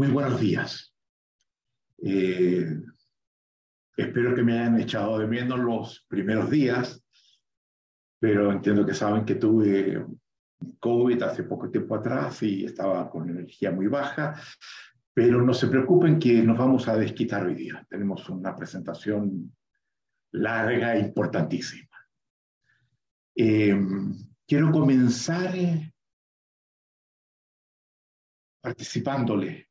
Muy buenos días. Eh, espero que me hayan echado de menos los primeros días, pero entiendo que saben que tuve COVID hace poco tiempo atrás y estaba con energía muy baja, pero no se preocupen que nos vamos a desquitar hoy día. Tenemos una presentación larga e importantísima. Eh, quiero comenzar eh, participándole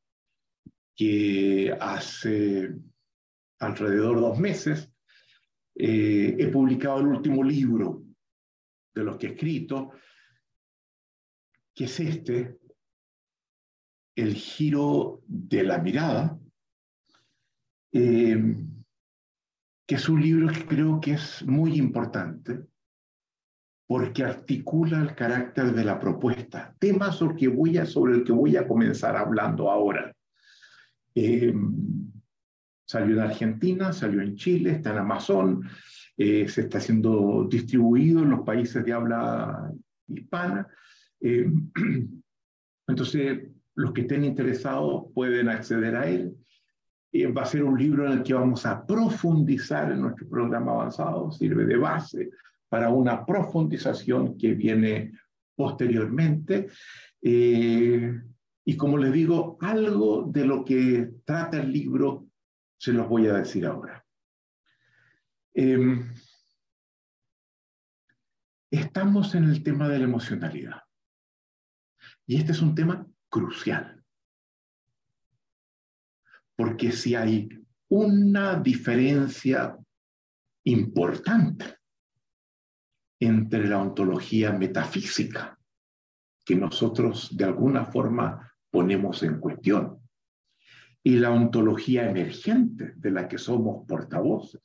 que hace alrededor de dos meses eh, he publicado el último libro de los que he escrito, que es este, El giro de la mirada, eh, que es un libro que creo que es muy importante porque articula el carácter de la propuesta, tema sobre el que voy a, sobre el que voy a comenzar hablando ahora. Eh, salió en Argentina, salió en Chile, está en Amazon, eh, se está siendo distribuido en los países de habla hispana. Eh, entonces, los que estén interesados pueden acceder a él. va a ser un libro en el que vamos a profundizar en nuestro programa avanzado, sirve de base para una profundización que viene posteriormente. Y como les digo, algo de lo que trata el libro se los voy a decir ahora. Em, estamos en el tema de la emocionalidad. Y este es un tema crucial. Porque si hay una diferencia importante entre la ontología metafísica, que nosotros de alguna forma ponemos en cuestión. Y la ontología emergente de la que somos portavoces,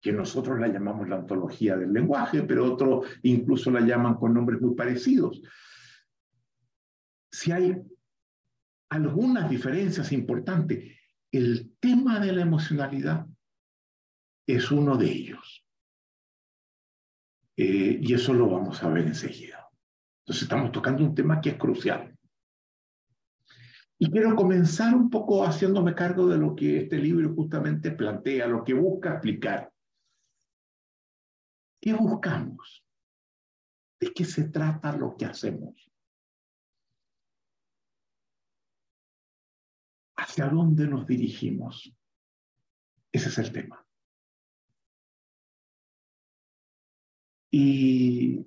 que nosotros la llamamos la ontología del lenguaje, pero otros incluso la llaman con nombres muy parecidos. Si hay algunas diferencias importantes, el tema de la emocionalidad es uno de ellos. Eh, y eso lo vamos a ver enseguida. Entonces estamos tocando un tema que es crucial. Y quiero comenzar un poco haciéndome cargo de lo que este libro justamente plantea, lo que busca explicar. ¿Qué buscamos? ¿De qué se trata lo que hacemos? ¿Hacia dónde nos dirigimos? Ese es el tema. Y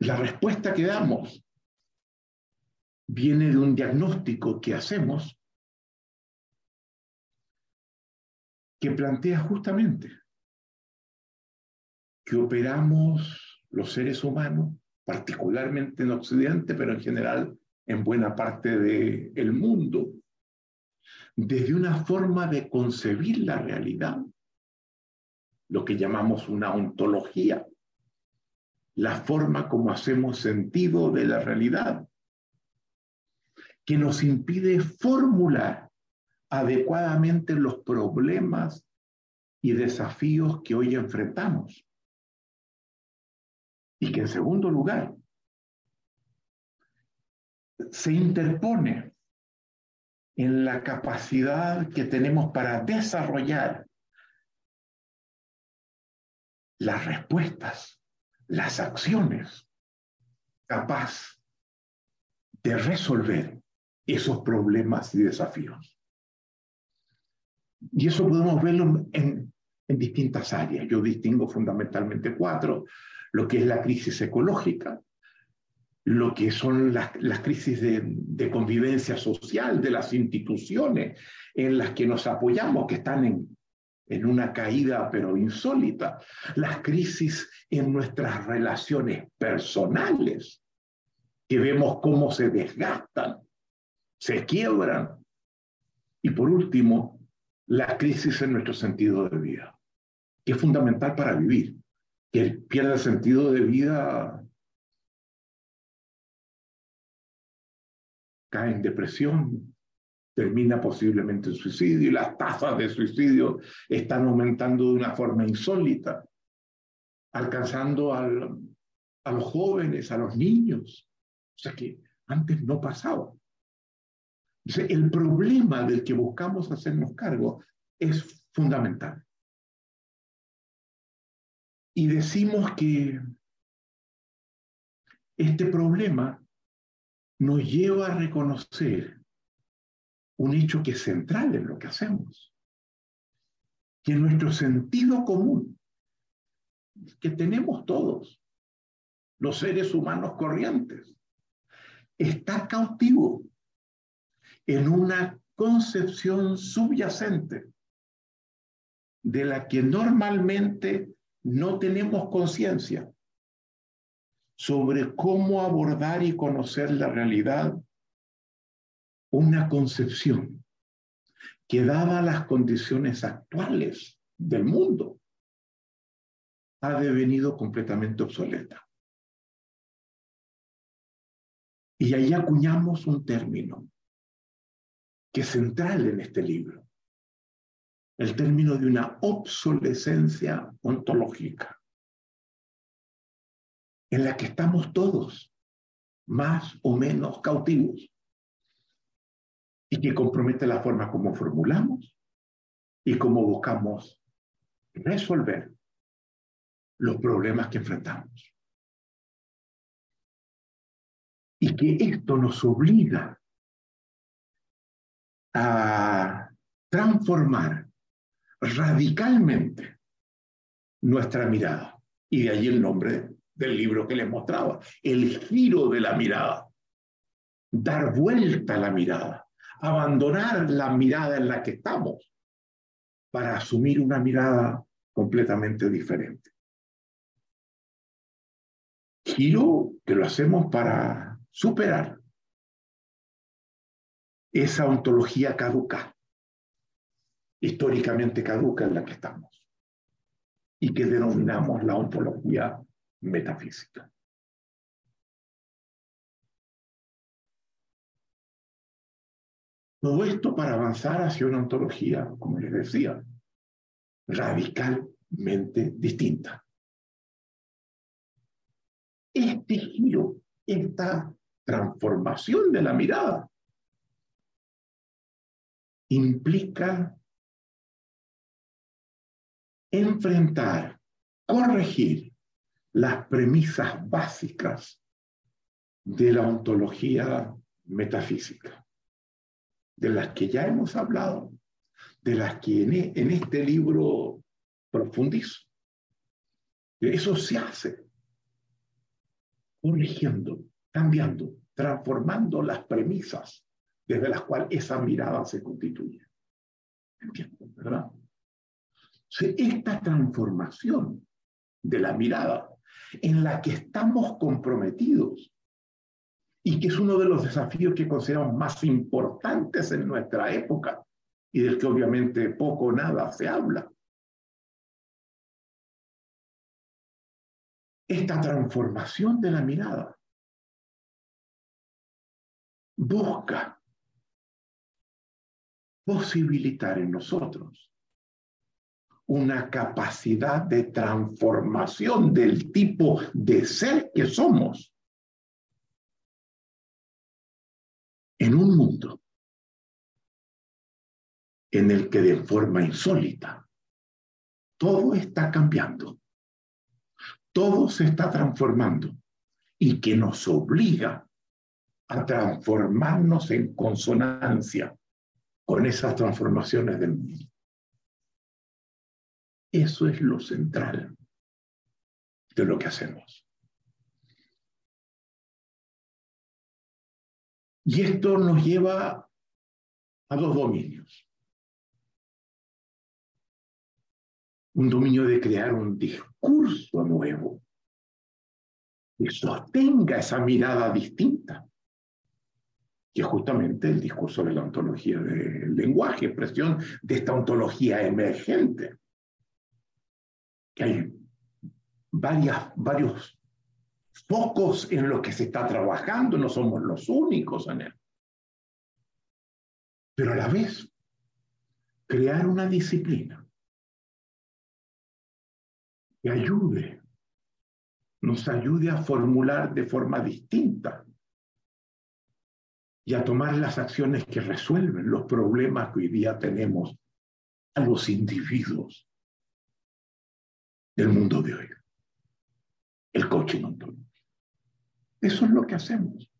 la respuesta que damos viene de un diagnóstico que hacemos que plantea justamente que operamos los seres humanos, particularmente en Occidente, pero en general en buena parte del mundo, desde una forma de concebir la realidad, lo que llamamos una ontología, la forma como hacemos sentido de la realidad, que nos impide formular adecuadamente los problemas y desafíos que hoy enfrentamos. Y que en segundo lugar, se interpone en la capacidad que tenemos para desarrollar las respuestas, las acciones capaz de resolver esos problemas y desafíos. Y eso podemos verlo en, distintas áreas. Yo distingo fundamentalmente cuatro, lo que es la crisis ecológica, lo que son las, crisis de, de, convivencia social de las instituciones en las que nos apoyamos, que están en, en una caída pero insólita, las crisis en nuestras relaciones personales, que vemos cómo se desgastan se quiebran. Y por último, la crisis en nuestro sentido de vida, que es fundamental para vivir. Que pierde el sentido de vida, cae en depresión, termina posiblemente en suicidio y las tasas de suicidio están aumentando de una forma insólita, alcanzando al, a los jóvenes, a los niños. O sea que antes no pasaba. El problema del que buscamos hacernos cargo es fundamental. Y decimos que este problema nos lleva a reconocer un hecho que es central en lo que hacemos, que nuestro sentido común, que tenemos todos, los seres humanos corrientes, está cautivo en una concepción subyacente de la que normalmente no tenemos conciencia sobre cómo abordar y conocer la realidad, una concepción que dada las condiciones actuales del mundo, ha devenido completamente obsoleta. Y ahí acuñamos un término que es central en este libro, el término de una obsolescencia ontológica, en la que estamos todos más o menos cautivos y que compromete la forma como formulamos y cómo buscamos resolver los problemas que enfrentamos. Y que esto nos obliga a transformar radicalmente nuestra mirada. Y de ahí el nombre del libro que les mostraba, el giro de la mirada. Dar vuelta a la mirada, abandonar la mirada en la que estamos para asumir una mirada completamente diferente. Giro que lo hacemos para superar esa ontología caduca, históricamente caduca en la que estamos, y que denominamos la ontología metafísica. Todo esto para avanzar hacia una ontología, como les decía, radicalmente distinta. Este giro, esta transformación de la mirada, implica enfrentar, corregir las premisas básicas de la ontología metafísica, de las que ya hemos hablado, de las que en, e, este libro profundizo. Eso se hace corrigiendo, cambiando, transformando las premisas desde las cuales esa mirada se constituye. ¿Entienden, verdad? esta transformación de la mirada en la que estamos comprometidos y que es uno de los desafíos que consideramos más importantes en nuestra época y del que obviamente poco o nada se habla. Esta transformación de la mirada busca posibilitar en nosotros una capacidad de transformación del tipo de ser que somos en un mundo en el que de forma insólita todo está cambiando, todo se está transformando y que nos obliga a transformarnos en consonancia con esas transformaciones del mundo. Eso es lo central de lo que hacemos. Y esto nos lleva a dos dominios. Un dominio de crear un discurso nuevo que sostenga esa mirada distinta que es justamente el discurso de la ontología del lenguaje, expresión de esta ontología emergente. Que hay varios focos en los que se está trabajando, no somos los únicos en él. Pero a la vez, crear una disciplina que ayude, nos ayude a formular de forma distinta y a tomar las acciones que resuelven los problemas que hoy día tenemos a los individuos del mundo de hoy. El coaching ontológico. Eso es lo que hacemos.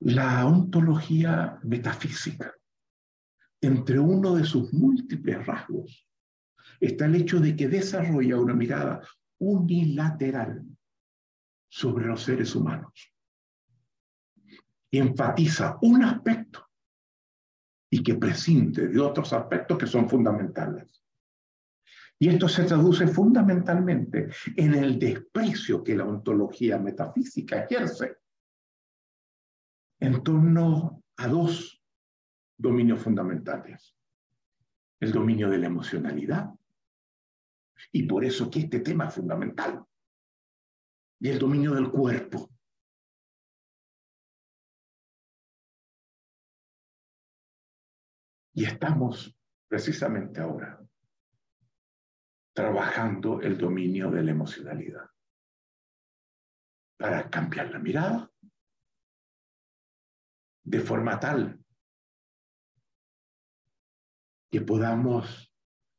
La ontología metafísica, entre uno de sus múltiples rasgos, está el hecho de que desarrolla una mirada unilateral sobre los seres humanos. Y enfatiza un aspecto y que prescinde de otros aspectos que son fundamentales. Y esto se traduce fundamentalmente en el desprecio que la ontología metafísica ejerce en torno a dos dominios fundamentales. El dominio de la emocionalidad y por eso que este tema es fundamental. Y el dominio del cuerpo. Y estamos precisamente ahora trabajando el dominio de la emocionalidad para cambiar la mirada de forma tal que podamos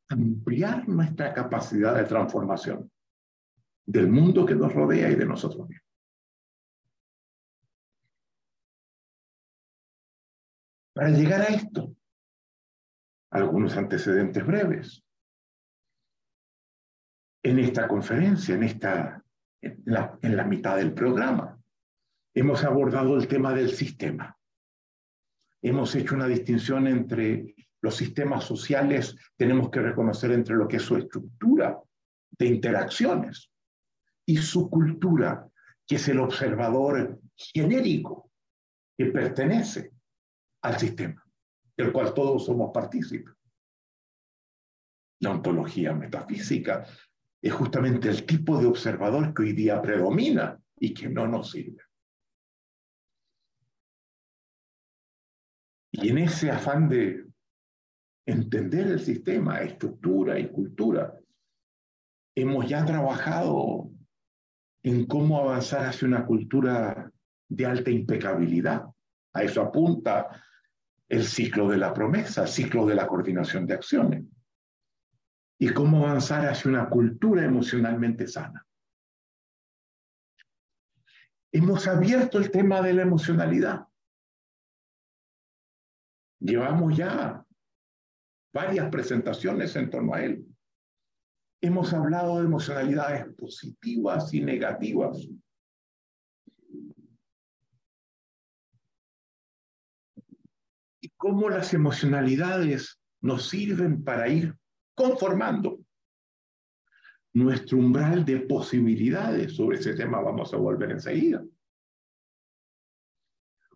ampliar nuestra capacidad de transformación del mundo que nos rodea y de nosotros mismos. Para llegar a esto, algunos antecedentes breves. En esta conferencia, en, esta, en, la, la mitad del programa, hemos abordado el tema del sistema. Hemos hecho una distinción entre los sistemas sociales tenemos que reconocer entre lo que es su estructura de interacciones y su cultura, que es el observador genérico que pertenece al sistema, del cual todos somos partícipes. La ontología metafísica es justamente el tipo de observador que hoy día predomina y que no nos sirve. Y en ese afán de entender el sistema, estructura y cultura. Hemos ya trabajado en cómo avanzar hacia una cultura de alta impecabilidad. A eso apunta el ciclo de la promesa, ciclo de la coordinación de acciones. Y cómo avanzar hacia una cultura emocionalmente sana. Hemos abierto el tema de la emocionalidad. Llevamos ya varias presentaciones en torno a él. Hemos hablado de emocionalidades positivas y negativas. Y cómo las emocionalidades nos sirven para ir conformando nuestro umbral de posibilidades. Sobre ese tema vamos a volver enseguida.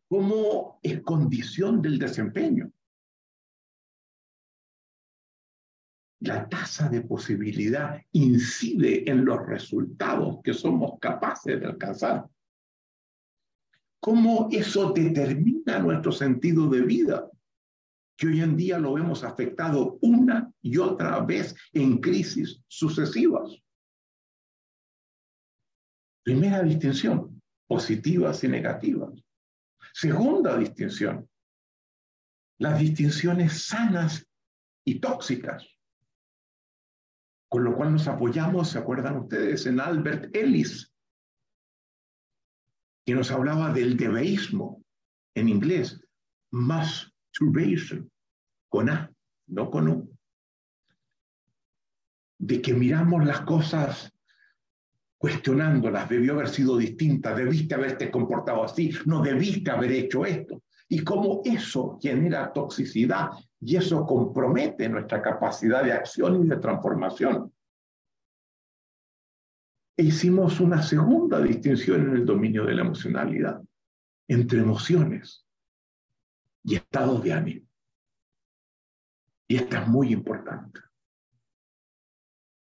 Cómo es condición del desempeño. La tasa de posibilidad incide en los resultados que somos capaces de alcanzar. ¿Cómo eso determina nuestro sentido de vida? Que hoy en día lo hemos afectado una y otra vez en crisis sucesivas. Primera distinción, positivas y negativas. Segunda distinción, las distinciones sanas y tóxicas con lo cual nos apoyamos, ¿se acuerdan ustedes? En Albert Ellis, que nos hablaba del debeísmo en inglés, masturbation, con A, no con U. De que miramos las cosas cuestionándolas, debió haber sido distinta, debiste haberte comportado así, no debiste haber hecho esto. Y cómo eso genera toxicidad y eso compromete nuestra capacidad de acción y de transformación. E hicimos una segunda distinción en el dominio de la emocionalidad, entre emociones y estados de ánimo. Y esta es muy importante.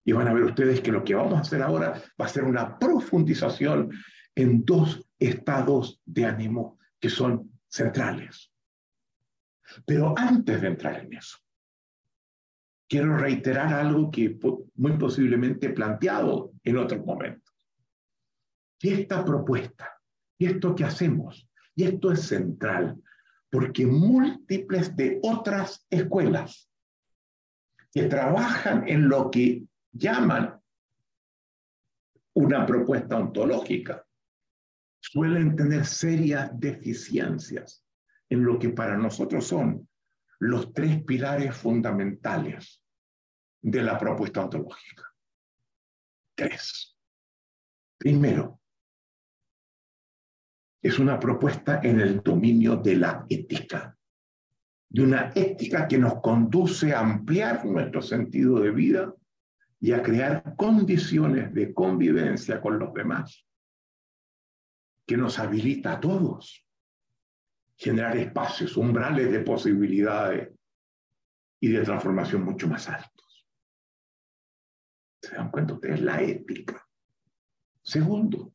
Y van a ver ustedes que lo que vamos a hacer ahora va a ser una profundización en dos estados de ánimo que son centrales. Pero antes de entrar en eso, quiero reiterar algo que muy posiblemente he planteado en otros momentos. Y esta propuesta, y esto que hacemos, y esto es central, porque múltiples de otras escuelas que trabajan en lo que llaman una propuesta ontológica suelen tener serias deficiencias en lo que para nosotros son los tres pilares fundamentales de la propuesta ontológica. Tres. Primero, es una propuesta en el dominio de la ética, de una ética que nos conduce a ampliar nuestro sentido de vida y a crear condiciones de convivencia con los demás, que nos habilita a todos, generar espacios, umbrales de posibilidades y de transformación mucho más altos. ¿Se dan cuenta ustedes? La ética. Segundo,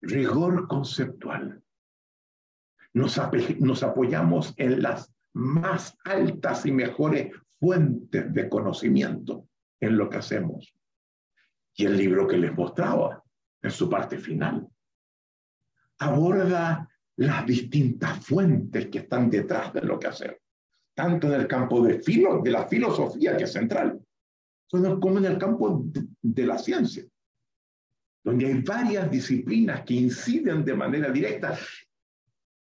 rigor conceptual. Nos, nos apoyamos en las más altas y mejores fuentes de conocimiento en lo que hacemos. Y el libro que les mostraba en su parte final aborda las distintas fuentes que están detrás de lo que hacemos, tanto en el campo de, filo, de la filosofía, que es central, como en el campo de la ciencia donde hay varias disciplinas que inciden de manera directa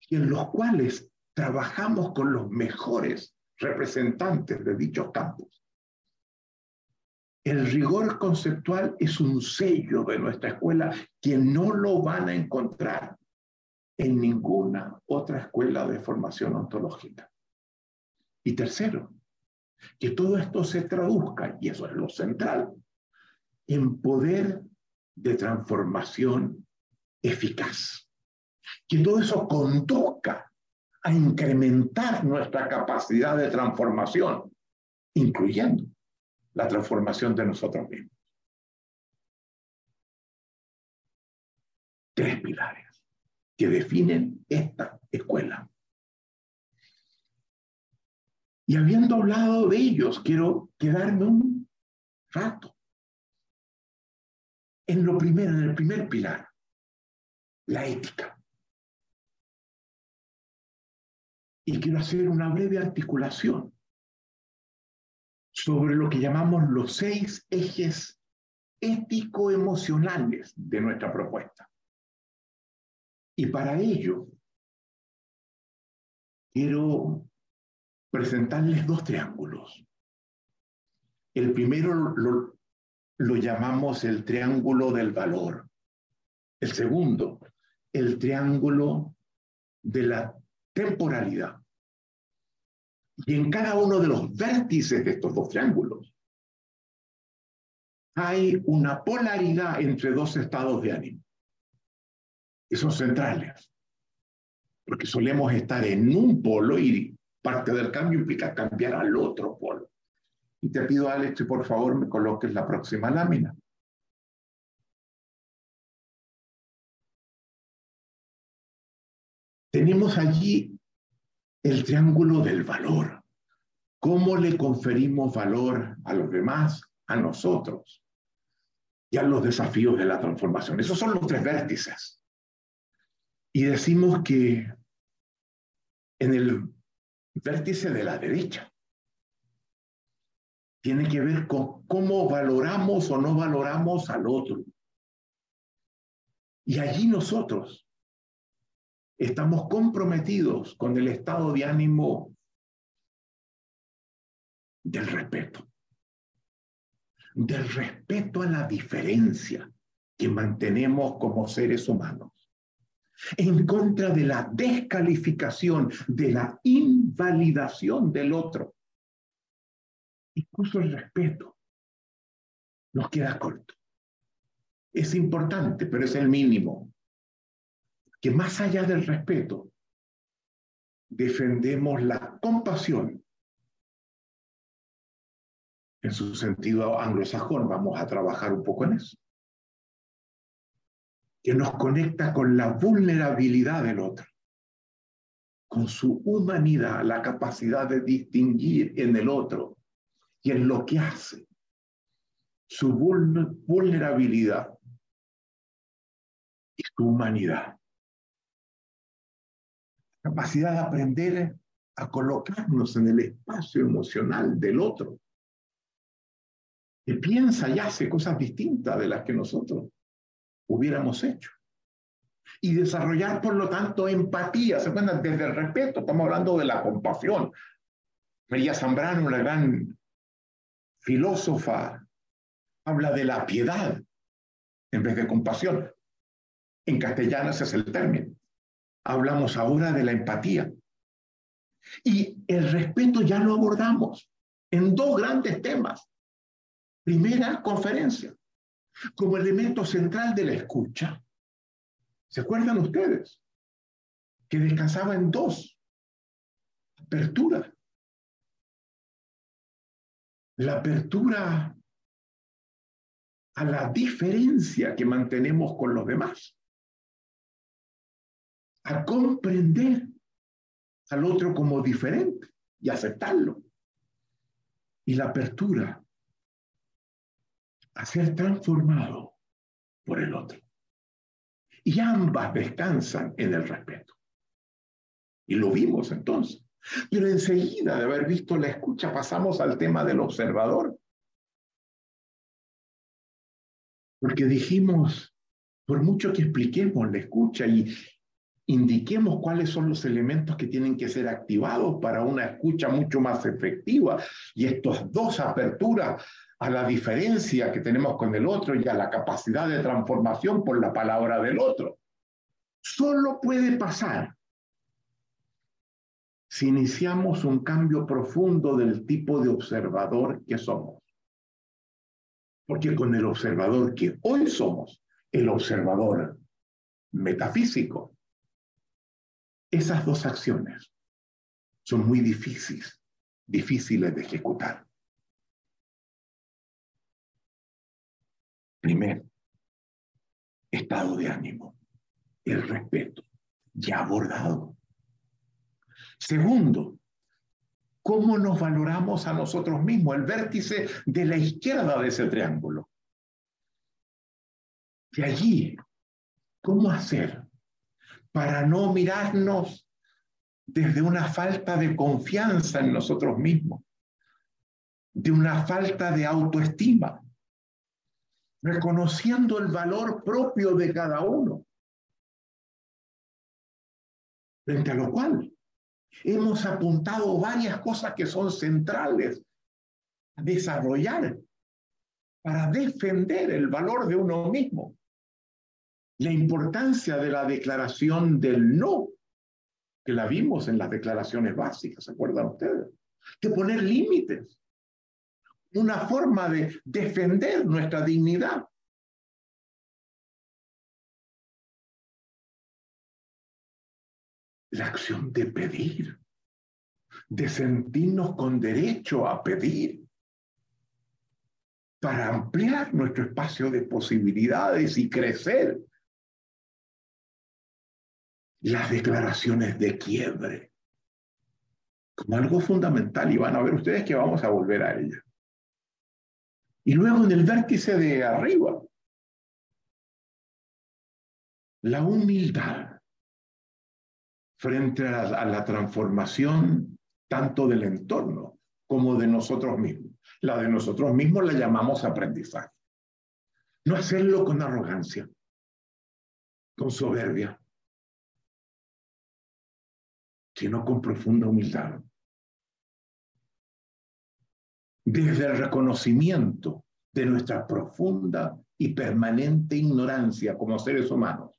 y en los cuales trabajamos con los mejores representantes de dichos campos. El rigor conceptual es un sello de nuestra escuela que no lo van a encontrar en ninguna otra escuela de formación ontológica. Y tercero, que todo esto se traduzca, y eso es lo central, en poder de transformación eficaz. Que todo eso conduzca a incrementar nuestra capacidad de transformación, incluyendo la transformación de nosotros mismos. Tres pilares que definen esta escuela. Y habiendo hablado de ellos, quiero quedarme un rato en lo primero, en el primer pilar, la ética. Y quiero hacer una breve articulación sobre lo que llamamos los seis ejes ético-emocionales de nuestra propuesta. Y para ello, quiero presentarles dos triángulos. El primero lo, llamamos el triángulo del valor. El segundo, el triángulo de la temporalidad. Y en cada uno de los vértices de estos dos triángulos hay una polaridad entre dos estados de ánimo. Y son centrales. Porque solemos estar en un polo y parte del cambio implica cambiar al otro polo. Y te pido, Alex, que por favor me coloques la próxima lámina. Tenemos allí el triángulo del valor. ¿Cómo le conferimos valor a los demás, a nosotros y a los desafíos de la transformación? Esos son los tres vértices. Y decimos que en el vértice de la derecha tiene que ver con cómo valoramos o no valoramos al otro. Y allí nosotros estamos comprometidos con el estado de ánimo del respeto, del respeto a la diferencia que mantenemos como seres humanos, en contra de la descalificación, de la invalidación del otro incluso el respeto, nos queda corto. Es importante, pero es el mínimo. Que más allá del respeto, defendemos la compasión. En su sentido anglosajón, vamos a trabajar un poco en eso. Que nos conecta con la vulnerabilidad del otro, con su humanidad, la capacidad de distinguir en el otro y en lo que hace, su vulnerabilidad y su humanidad. Capacidad de aprender a colocarnos en el espacio emocional del otro, que piensa y hace cosas distintas de las que nosotros hubiéramos hecho. Y desarrollar, por lo tanto, empatía. ¿Se acuerdan? Desde el respeto, estamos hablando de la compasión. María Zambrano, una gran filósofa, habla de la piedad en vez de compasión. En castellano ese es el término. Hablamos ahora de la empatía. Y el respeto ya lo abordamos en dos grandes temas. Primera conferencia, como elemento central de la escucha. ¿Se acuerdan ustedes? Que descansaba en dos. Apertura. La apertura a la diferencia que mantenemos con los demás. A comprender al otro como diferente y aceptarlo. Y la apertura a ser transformado por el otro. Y ambas descansan en el respeto. Y lo vimos entonces. Pero enseguida de haber visto la escucha pasamos al tema del observador. Porque dijimos, por mucho que expliquemos la escucha y indiquemos cuáles son los elementos que tienen que ser activados para una escucha mucho más efectiva. Y estas dos aperturas a la diferencia que tenemos con el otro y a la capacidad de transformación por la palabra del otro. Solo puede pasar si iniciamos un cambio profundo del tipo de observador que somos. Porque con el observador que hoy somos, el observador metafísico, esas dos acciones son muy difíciles, difíciles de ejecutar. Primero, estado de ánimo, el respeto, ya abordado. Segundo, cómo nos valoramos a nosotros mismos, el vértice de la izquierda de ese triángulo. Y allí, ¿cómo hacer para no mirarnos desde una falta de confianza en nosotros mismos, de una falta de autoestima, reconociendo el valor propio de cada uno, frente a lo cual hemos apuntado varias cosas que son centrales a desarrollar para defender el valor de uno mismo. La importancia de la declaración del no, que la vimos en las declaraciones básicas, ¿se acuerdan ustedes? De poner límites, una forma de defender nuestra dignidad. La acción de pedir, de sentirnos con derecho a pedir, para ampliar nuestro espacio de posibilidades y crecer las declaraciones de quiebre como algo fundamental y van a ver ustedes que vamos a volver a ella. Y luego en el vértice de arriba, la humildad frente a la, transformación tanto del entorno como de nosotros mismos. La de nosotros mismos la llamamos aprendizaje. No hacerlo con arrogancia, con soberbia, sino con profunda humildad. Desde el reconocimiento de nuestra profunda y permanente ignorancia como seres humanos,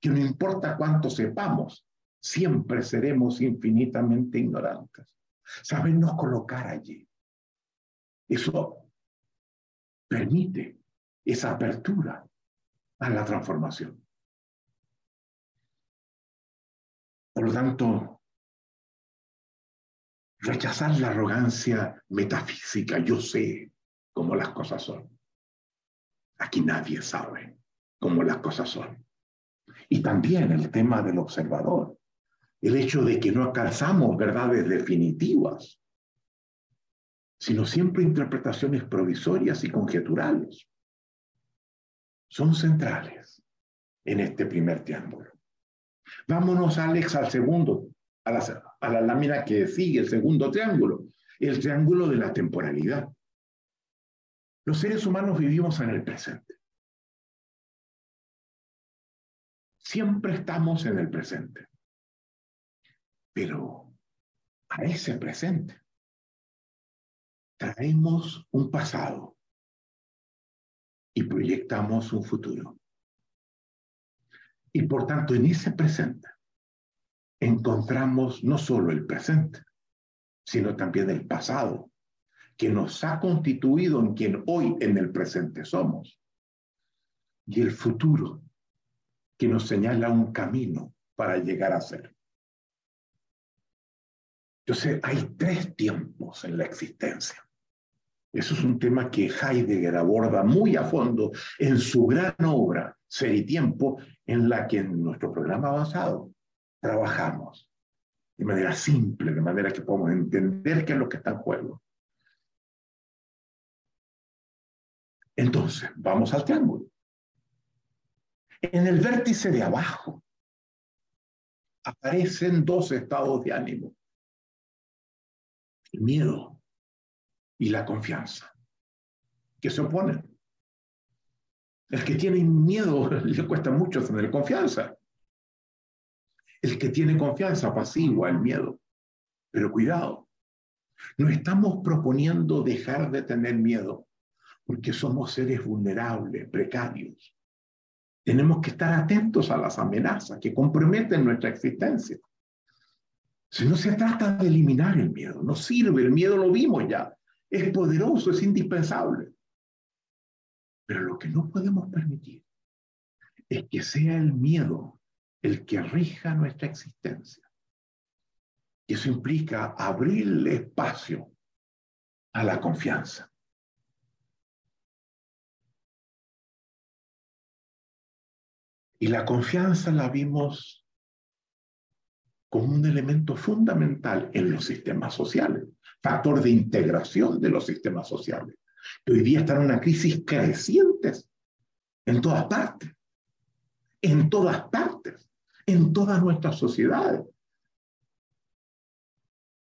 que no importa cuánto sepamos, siempre seremos infinitamente ignorantes. Sabernos colocar allí. Eso permite esa apertura a la transformación. Por lo tanto, Rechazar la arrogancia metafísica, yo sé cómo las cosas son. Aquí nadie sabe cómo las cosas son. Y también el tema del observador, el hecho de que no alcanzamos verdades definitivas. sino siempre interpretaciones provisorias y conjeturales, son centrales en este primer triángulo. Vámonos, Alex, al segundo, a la, a la lámina que sigue, el segundo triángulo, el triángulo de la temporalidad. Los seres humanos vivimos en el presente. Siempre estamos en el presente. Pero a ese presente traemos un pasado y proyectamos un futuro. Y por tanto, en ese presente encontramos no solo el presente, sino también el pasado, que nos ha constituido en quien hoy en el presente somos, y el futuro, que nos señala un camino para llegar a ser. Entonces, hay tres tiempos en la existencia. Eso es un tema que Heidegger aborda muy a fondo en su gran obra, Ser y Tiempo, en la que en nuestro programa avanzado trabajamos de manera simple, de manera que podamos entender qué es lo que está en juego. Entonces, vamos al triángulo. En el vértice de abajo aparecen dos estados de ánimo. El miedo y la confianza, que se oponen. El que tiene miedo le cuesta mucho tener confianza. El que tiene confianza apacigua el miedo. Pero cuidado, no estamos proponiendo dejar de tener miedo, porque somos seres vulnerables, precarios. Tenemos que estar atentos a las amenazas que comprometen nuestra existencia. Si no se trata de eliminar el miedo, no sirve, el miedo lo vimos ya es poderoso, es indispensable. Pero lo que no podemos permitir es que sea el miedo el que rija nuestra existencia. Y eso implica abrirle espacio a la confianza. Y la confianza la vimos como un elemento fundamental en los sistemas sociales factor de integración de los sistemas sociales. hoy día están en una crisis creciente en todas partes, en todas partes, en todas nuestras sociedades.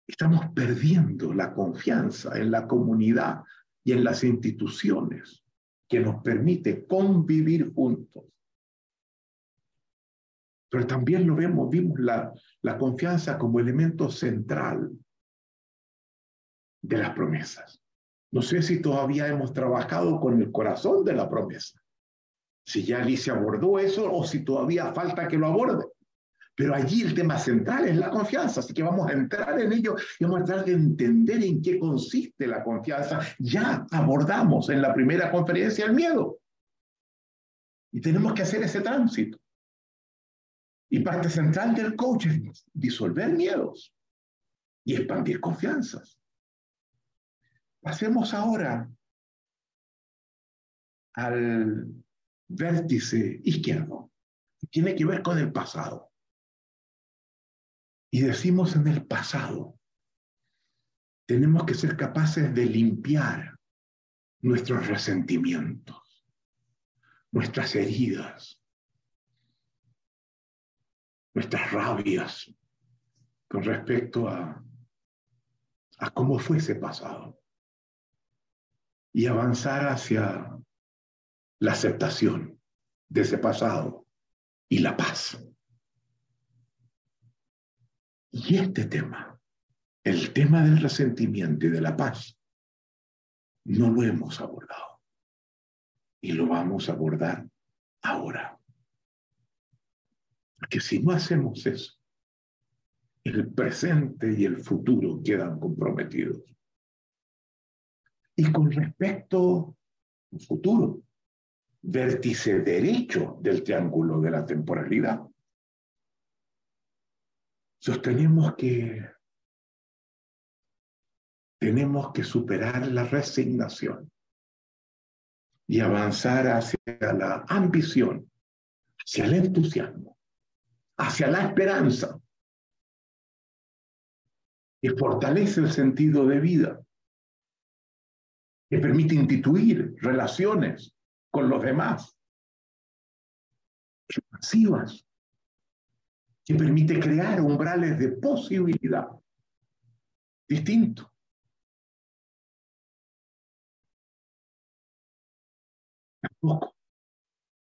Estamos perdiendo la confianza en la comunidad y en las instituciones que nos permite convivir juntos. Pero también lo vemos, vimos la, la confianza como elemento central de las promesas. No sé si todavía hemos trabajado con el corazón de la promesa. Si ya Alicia abordó eso o si todavía falta que lo aborde. Pero allí el tema central es la confianza, así que vamos a entrar en ello y vamos a tratar de entender en qué consiste la confianza. Ya abordamos en la primera conferencia el miedo. Y tenemos que hacer ese tránsito. Y parte central del coaching es disolver miedos y expandir confianzas. Pasemos ahora al vértice izquierdo, tiene que ver con el pasado. Y decimos en el pasado, tenemos que ser capaces de limpiar nuestros resentimientos, nuestras heridas, nuestras rabias con respecto a, a cómo fue ese pasado y avanzar hacia la aceptación de ese pasado y la paz. Y este tema, el tema del resentimiento y de la paz, no lo hemos abordado. Y lo vamos a abordar ahora. Porque si no hacemos eso, el presente y el futuro quedan comprometidos. Y con respecto al futuro, vértice derecho del triángulo de la temporalidad, sostenemos que tenemos que superar la resignación y avanzar hacia la ambición, hacia el entusiasmo, hacia la esperanza, que fortalece el sentido de vida que permite instituir relaciones con los demás, expansivas, que permite crear umbrales de posibilidad distintos. Tampoco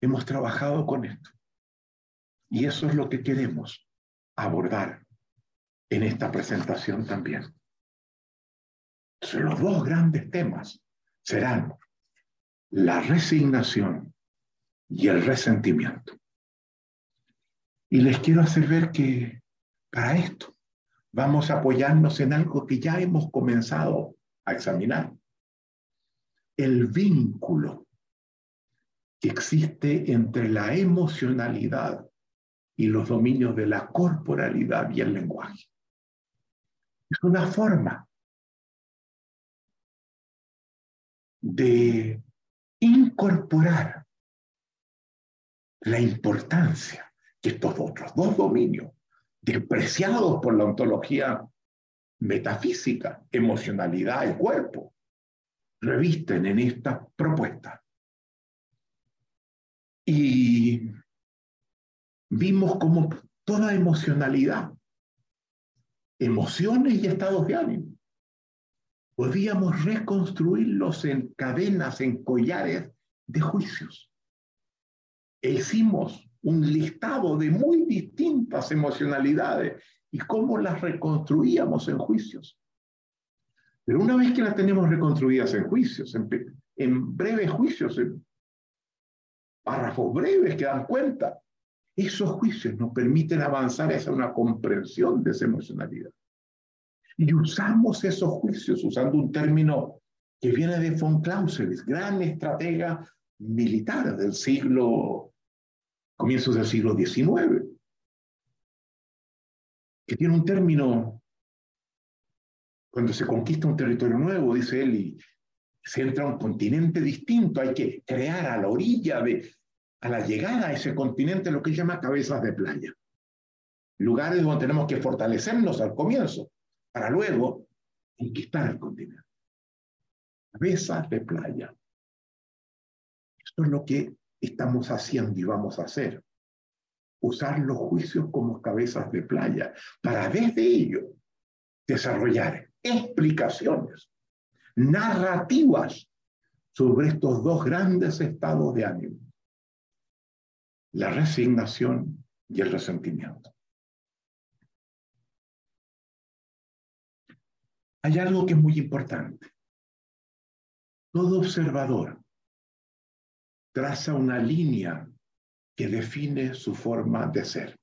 hemos trabajado con esto. Y eso es lo que queremos abordar en esta presentación también. los dos grandes temas serán la resignación y el resentimiento. Y les quiero hacer ver que para esto vamos a apoyarnos en algo que ya hemos comenzado a examinar. El vínculo que existe entre la emocionalidad y los dominios de la corporalidad y el lenguaje. Es una forma de incorporar la importancia que estos otros dos dominios, despreciados por la ontología metafísica, emocionalidad y cuerpo, revisten en esta propuesta. Y vimos como toda emocionalidad, emociones y estados de ánimo, podíamos reconstruirlos en cadenas, en collares de juicios. E hicimos un listado de muy distintas emocionalidades y cómo las reconstruíamos en juicios. Pero una vez que las tenemos reconstruidas en juicios, en, en breves juicios, en párrafos breves que dan cuenta, esos juicios nos permiten avanzar hacia una comprensión de esa emocionalidad. Y usamos esos juicios usando un término que viene de von Clausewitz, gran estratega militar del siglo, comienzos del siglo XIX, que tiene un término, cuando se conquista un territorio nuevo, dice él, y se entra a un continente distinto, hay que crear a la orilla de, a la llegada a ese continente lo que llama cabezas de playa. Lugares donde tenemos que fortalecernos al comienzo para luego conquistar el continente. Cabezas de playa. Esto es lo que estamos haciendo y vamos a hacer. Usar los juicios como cabezas de playa para desde ello desarrollar explicaciones, narrativas sobre estos dos grandes estados de ánimo, la resignación y el resentimiento. Hay algo que es muy importante. Todo observador traza una línea que define su forma de ser.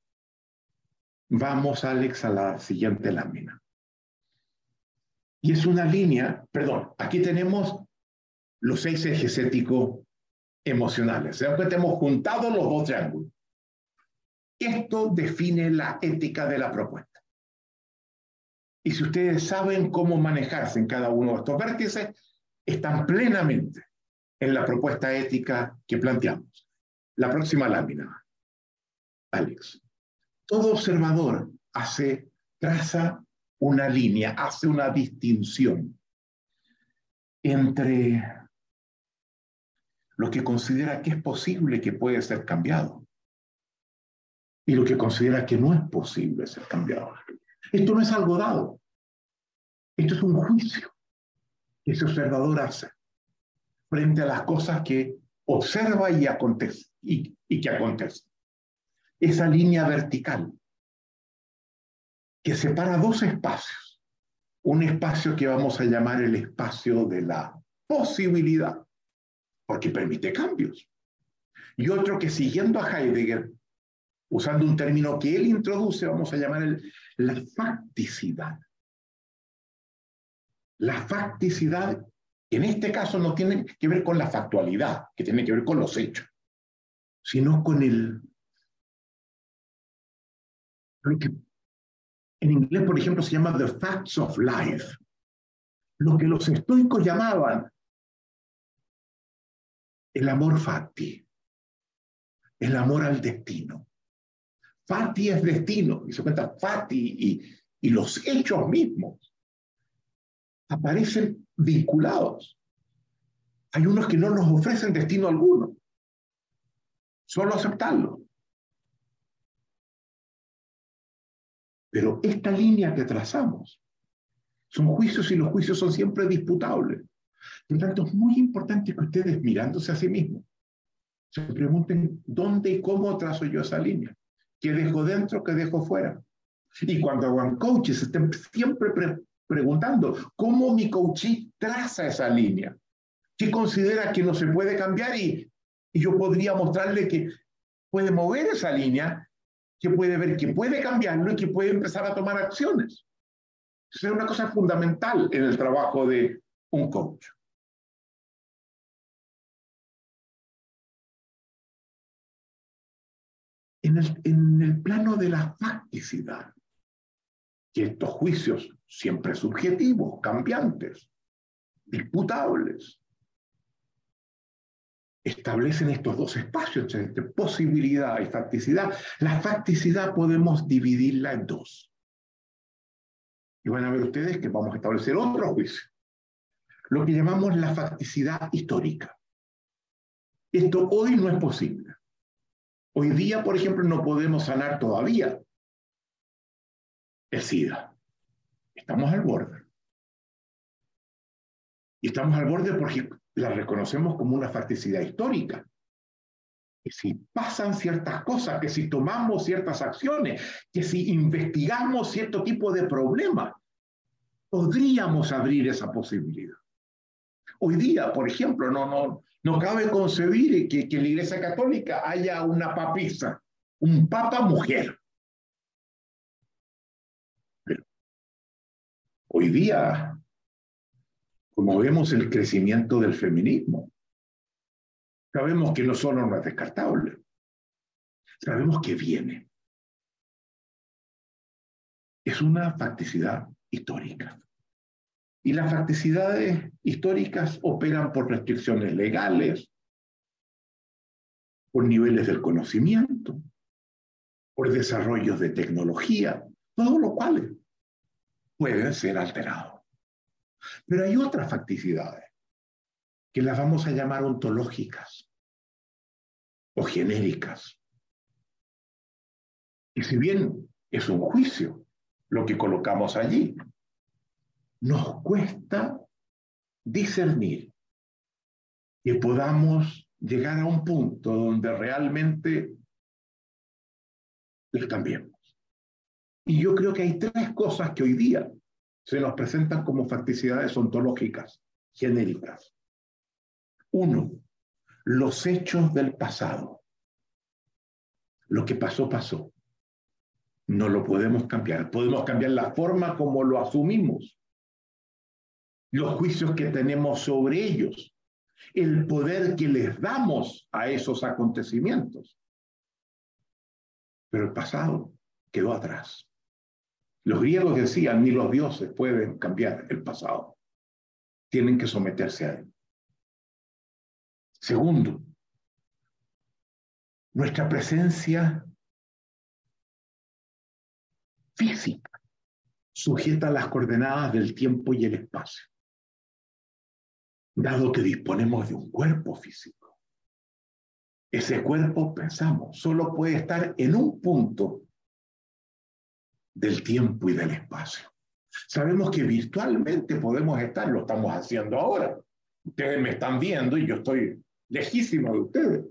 Vamos, Alex, a la siguiente lámina. Y es una línea, perdón, aquí tenemos los seis ejes éticos emocionales. Se dan hemos juntado los dos triángulos. Esto define la ética de la propuesta. Y si ustedes saben cómo manejarse en cada uno de estos vértices, están plenamente en la propuesta ética que planteamos. La próxima lámina, Alex. Todo observador hace, traza una línea, hace una distinción entre lo que considera que es posible que puede ser cambiado y lo que considera que no es posible ser cambiado. Esto no es algo dado. Esto es un juicio que ese observador hace frente a las cosas que observa y, acontece, y, y que acontecen. Esa línea vertical que separa dos espacios. Un espacio que vamos a llamar el espacio de la posibilidad, porque permite cambios. Y otro que siguiendo a Heidegger usando un término que él introduce, vamos a llamar el, la facticidad. La facticidad, en este caso, no tiene que ver con la factualidad, que tiene que ver con los hechos, sino con el... Que en inglés, por ejemplo, se llama the facts of life. Lo que los estoicos llamaban el amor facti, el amor al destino. Fati es destino, y se cuenta Fati y, y los hechos mismos aparecen vinculados. Hay unos que no nos ofrecen destino alguno, solo aceptarlo. Pero esta línea que trazamos son juicios y los juicios son siempre disputables. Por lo tanto, es muy importante que ustedes mirándose a sí mismos se pregunten dónde y cómo trazo yo esa línea. ¿Qué dejo dentro, qué dejo fuera? Y cuando hagan coaches, estén siempre preguntando cómo mi coachee traza esa línea. ¿Qué considera que no se puede cambiar? Y, yo podría mostrarle que puede mover esa línea, que puede ver que puede cambiarlo y que puede empezar a tomar acciones. Eso es una cosa fundamental en el trabajo de un coach. En el, plano de la facticidad, que estos juicios siempre subjetivos, cambiantes, disputables, establecen estos dos espacios entre posibilidad y facticidad. La facticidad podemos dividirla en dos. Y van a ver ustedes que vamos a establecer otro juicio, lo que llamamos la facticidad histórica. Esto hoy no es posible. Hoy día, por ejemplo, no podemos sanar todavía el SIDA. Estamos al borde. Y estamos al borde porque la reconocemos como una facticidad histórica. Que si pasan ciertas cosas, que si tomamos ciertas acciones, que si investigamos cierto tipo de problema, podríamos abrir esa posibilidad. Hoy día, por ejemplo, no, no, no cabe concebir que, que en la Iglesia Católica haya una papisa, un papa mujer. Hoy día como vemos el crecimiento del feminismo. Sabemos que no solo no es descartable, sabemos que viene. Es una facticidad histórica. Y las facticidades históricas operan por restricciones legales, por niveles del conocimiento, por desarrollos de tecnología, todo lo cual pueden ser alterados. Pero hay otras facticidades que las vamos a llamar ontológicas o genéricas. Y si bien es un juicio lo que colocamos allí, nos cuesta discernir que podamos llegar a un punto donde realmente les cambiemos. Y yo creo que hay tres cosas que hoy día se nos presentan como facticidades ontológicas, genéricas. Uno, los hechos del pasado. Lo que pasó, pasó. No lo podemos cambiar. Podemos cambiar la forma como lo asumimos, los juicios que tenemos sobre ellos, el poder que les damos a esos acontecimientos. Pero el pasado quedó atrás. Los griegos decían, ni los dioses pueden cambiar el pasado. Tienen que someterse a él. Segundo, nuestra presencia física sujeta a las coordenadas del tiempo y el espacio, dado que disponemos de un cuerpo físico. Ese cuerpo, pensamos, solo puede estar en un punto del tiempo y del espacio. Sabemos que virtualmente podemos estar, lo estamos haciendo ahora. Ustedes me están viendo y yo estoy lejísimo de ustedes.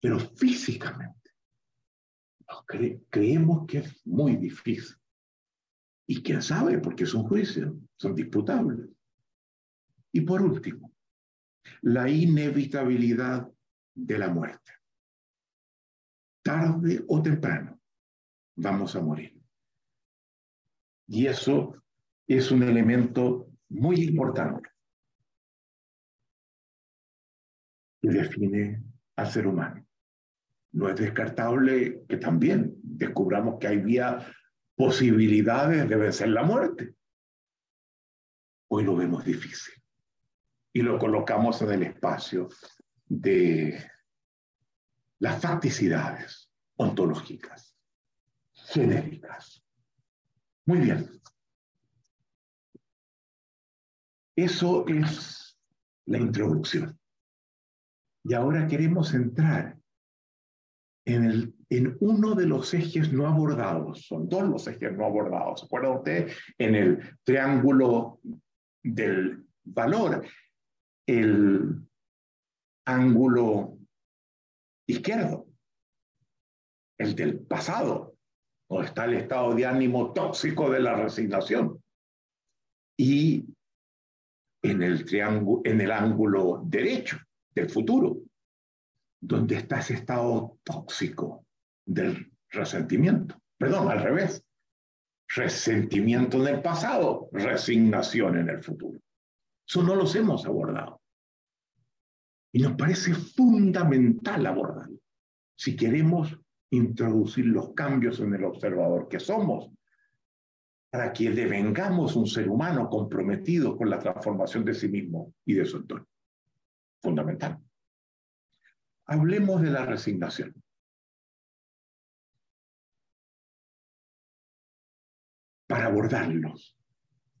Pero físicamente, creemos que es muy difícil. Y quién sabe, porque es un juicio, son disputables. Y por último, la inevitabilidad de la muerte. Tarde o temprano, vamos a morir. Y eso es un elemento muy importante que define al ser humano. No es descartable que también descubramos que hay posibilidades de vencer la muerte. Hoy lo vemos difícil y lo colocamos en el espacio de las facticidades ontológicas genéricas. Muy bien. Eso es la introducción. Y ahora queremos entrar en, el, en uno de los ejes no abordados. Son dos los ejes no abordados. ¿Se acuerdan ustedes? En el triángulo del valor, el ángulo izquierdo, el del pasado, donde está el estado de ánimo tóxico de la resignación. Y en el triángulo, en el ángulo derecho del futuro, donde está ese estado tóxico del resentimiento. Perdón, al revés. Resentimiento en el pasado, resignación en el futuro. Eso no los hemos abordado. Y nos parece fundamental abordarlo si queremos introducir los cambios en el observador que somos, para que devengamos un ser humano comprometido con la transformación de sí mismo y de su entorno. Fundamental. Hablemos de la resignación. Para abordarlos,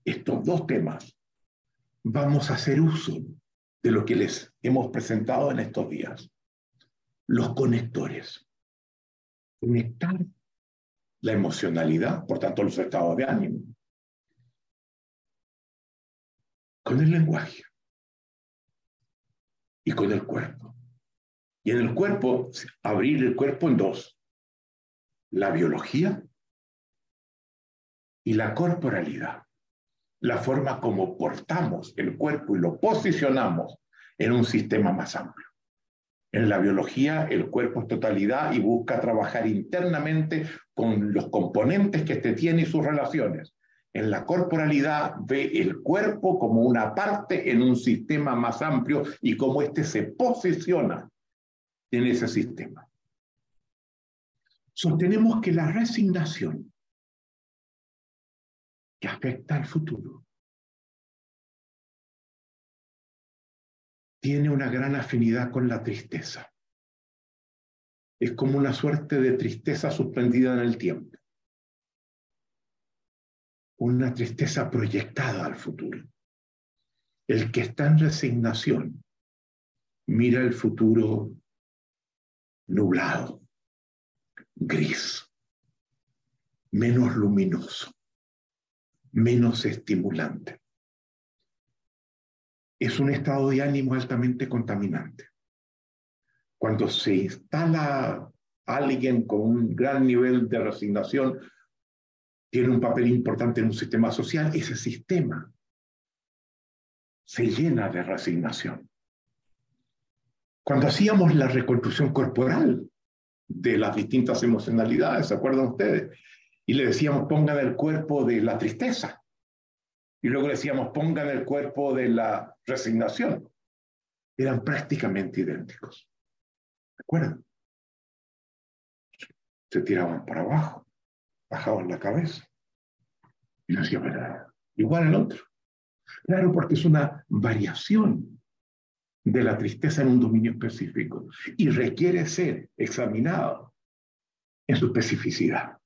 estos dos temas, vamos a hacer uso de lo que les hemos presentado en estos días. Los conectores. Conectar la emocionalidad, por tanto los estados de ánimo, con el lenguaje y con el cuerpo. Y en el cuerpo, abrir el cuerpo en dos, la biología y la corporalidad la forma como portamos el cuerpo y lo posicionamos en un sistema más amplio. En la biología, el cuerpo es totalidad y busca trabajar internamente con los componentes que este tiene y sus relaciones. En la corporalidad ve el cuerpo como una parte en un sistema más amplio y cómo éste se posiciona en ese sistema. Sostenemos que la resignación que afecta al futuro. Tiene una gran afinidad con la tristeza. Es como una suerte de tristeza suspendida en el tiempo. Una tristeza proyectada al futuro. El que está en resignación mira el futuro nublado, gris, menos luminoso menos estimulante. Es un estado de ánimo altamente contaminante. Cuando se instala alguien con un gran nivel de resignación, tiene un papel importante en un sistema social, ese sistema se llena de resignación. Cuando hacíamos la reconstrucción corporal de las distintas emocionalidades, ¿se acuerdan ustedes? Y le decíamos pongan el cuerpo de la tristeza. Y luego le decíamos pongan el cuerpo de la resignación. Eran prácticamente idénticos. ¿De acuerdo? Se tiraban para abajo, bajaban la cabeza. Y hacía igual al otro. Claro, porque es una variación de la tristeza en un dominio específico y requiere ser examinado en su especificidad.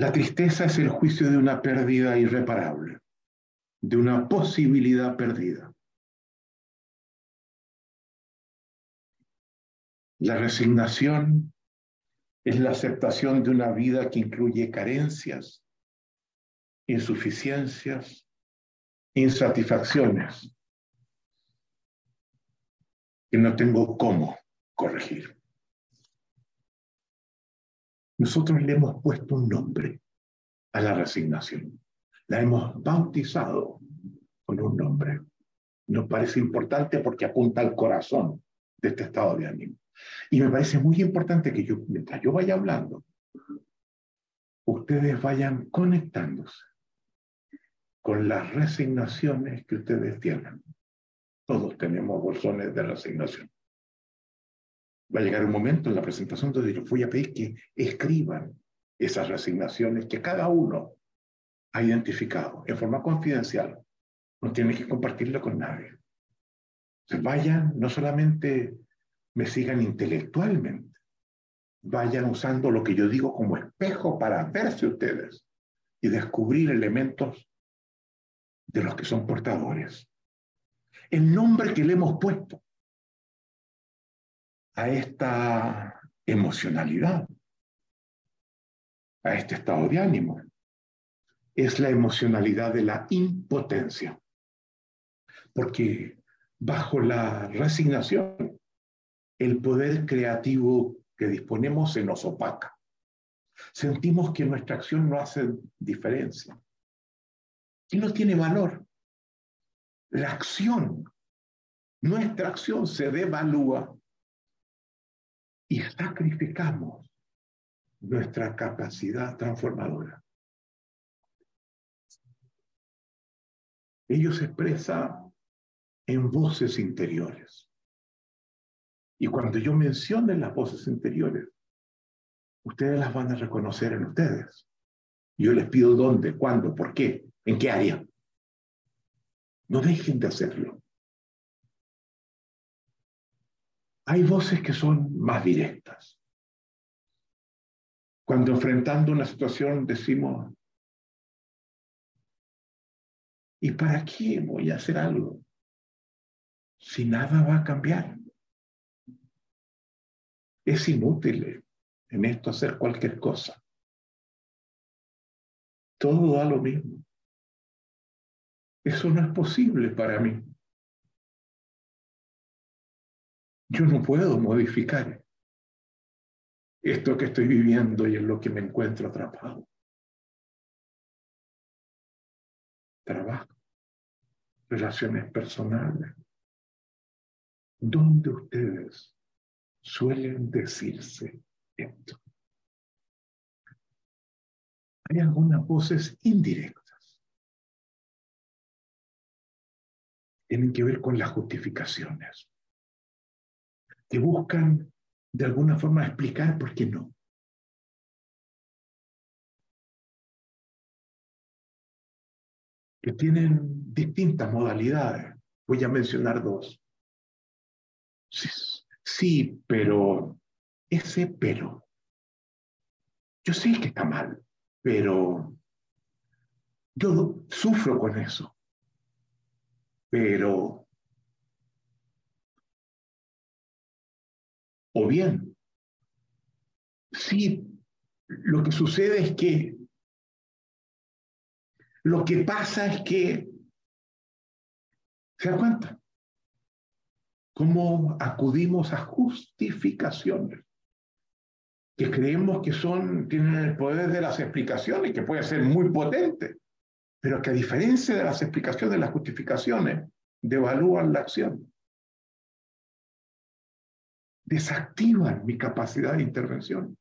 La tristeza es el juicio de una pérdida irreparable, de una posibilidad perdida. La resignación es la aceptación de una vida que incluye carencias, insuficiencias, insatisfacciones que no tengo cómo corregir. Nosotros le hemos puesto un nombre a la resignación. La hemos bautizado con un nombre. Nos parece importante porque apunta al corazón de este estado de ánimo. Y me parece muy importante que yo, mientras yo vaya hablando, ustedes vayan conectándose con las resignaciones que ustedes tienen. Todos tenemos bolsones de resignación va a llegar un momento en la presentación donde yo voy a pedir que escriban esas resignaciones que cada uno ha identificado en forma confidencial. No tienen que compartirlo con nadie. Vayan, no solamente me sigan intelectualmente, vayan usando lo que yo digo como espejo para verse ustedes y descubrir elementos de los que son portadores. El nombre que le hemos puesto a esta emocionalidad, a este estado de ánimo, es la emocionalidad de la impotencia. Porque bajo la resignación, el poder creativo que disponemos se nos opaca. Sentimos que nuestra acción no hace diferencia, y no tiene valor. La acción, nuestra acción se devalúa y sacrificamos nuestra capacidad transformadora. Ellos se expresa en voces interiores. Y cuando yo mencione las voces interiores, ustedes las van a reconocer en ustedes. Yo les pido dónde, cuándo, por qué, en qué área. No dejen de hacerlo. Hay voces que son más directas. Cuando enfrentando una situación decimos, ¿y para qué voy a hacer algo si nada va a cambiar? Es inútil en esto hacer cualquier cosa. Todo da lo mismo. Eso no es posible para mí. Yo no puedo modificar esto que estoy viviendo y en lo que me encuentro atrapado. Trabajo, relaciones personales. ¿Dónde ustedes suelen decirse esto? Hay algunas voces indirectas tienen que ver con las justificaciones, que buscan de alguna forma explicar por qué no. Que tienen distintas modalidades. Voy a mencionar dos. Sí, sí, pero ese pero. Yo sé que está mal, pero yo sufro con eso. Pero, o bien, sí, lo que sucede es que, lo que pasa es que, ¿se da cuenta? ¿Cómo acudimos a justificaciones? que creemos que son, tienen el poder de las explicaciones, que puede ser muy potente pero que a diferencia de las explicaciones, las justificaciones, devalúan la acción. Desactivan mi capacidad de intervención.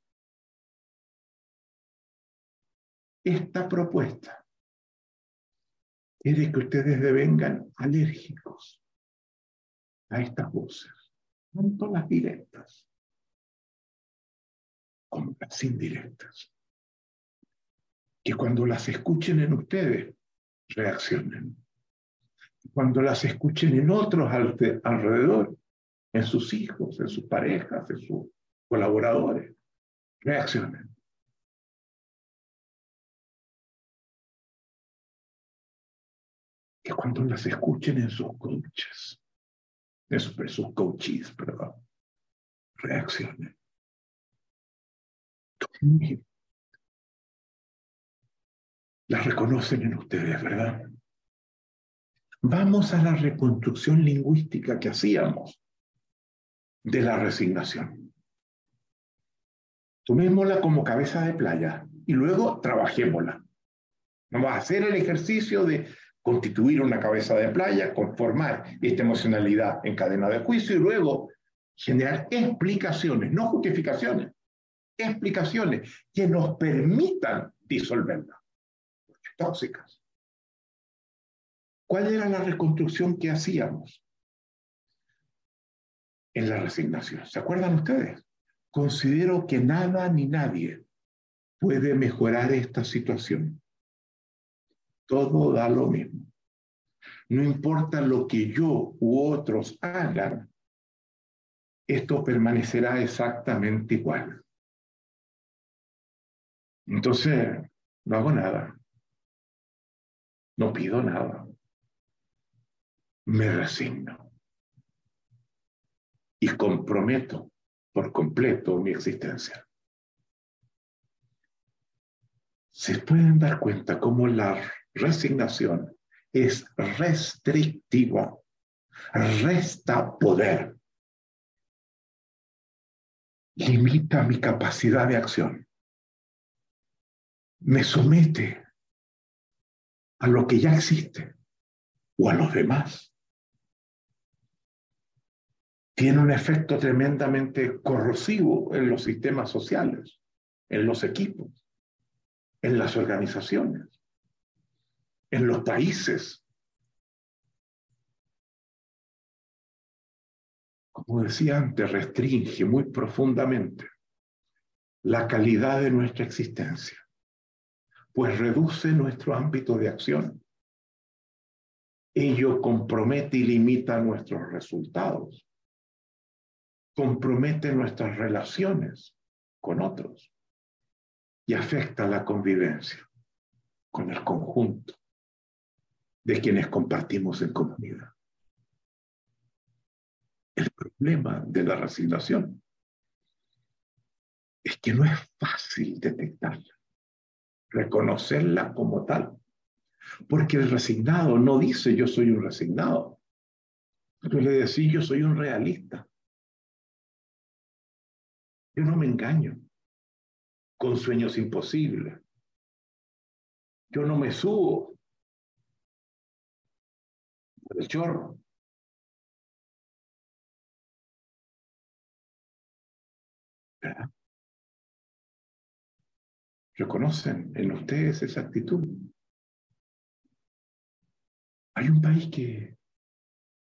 Esta propuesta quiere que ustedes devengan alérgicos a estas voces, tanto las directas como las indirectas que cuando las escuchen en ustedes, reaccionen. Cuando las escuchen en otros alrededor, en sus hijos, en sus parejas, en sus colaboradores, reaccionen. Que cuando las escuchen en sus coaches, en sus, coaches, perdón, reaccionen las reconocen en ustedes, ¿verdad? Vamos a la reconstrucción lingüística que hacíamos de la resignación. Tomémosla como cabeza de playa y luego trabajémosla. Vamos a hacer el ejercicio de constituir una cabeza de playa, conformar esta emocionalidad en cadena de juicio y luego generar explicaciones, no justificaciones, explicaciones que nos permitan disolverla tóxicas. ¿Cuál era la reconstrucción que hacíamos en la resignación? ¿Se acuerdan ustedes? Considero que nada ni nadie puede mejorar esta situación. Todo da lo mismo. No importa lo que yo u otros hagan, esto permanecerá exactamente igual. Entonces, no hago nada. No pido nada. me resigno y comprometo por completo mi existencia. Se pueden dar cuenta cómo la resignación es restrictiva, resta poder, limita mi capacidad de acción, me somete a lo que ya existe o a los demás. Tiene un efecto tremendamente corrosivo en los sistemas sociales, en los equipos, en las organizaciones, en los países. Como decía antes, restringe muy profundamente la calidad de nuestra existencia, pues reduce nuestro ámbito de acción ello compromete y limita nuestros resultados, compromete nuestras relaciones con otros y afecta la convivencia con el conjunto de quienes compartimos en comunidad. El problema de la resignación es que no es fácil detectarla, reconocerla como tal. Porque el resignado no dice yo soy un resignado. Tú le decís yo soy un realista. Yo no me engaño con sueños imposibles. Yo no me subo por el chorro. ¿Verdad? ¿Reconocen en ustedes esa actitud? Hay un país que,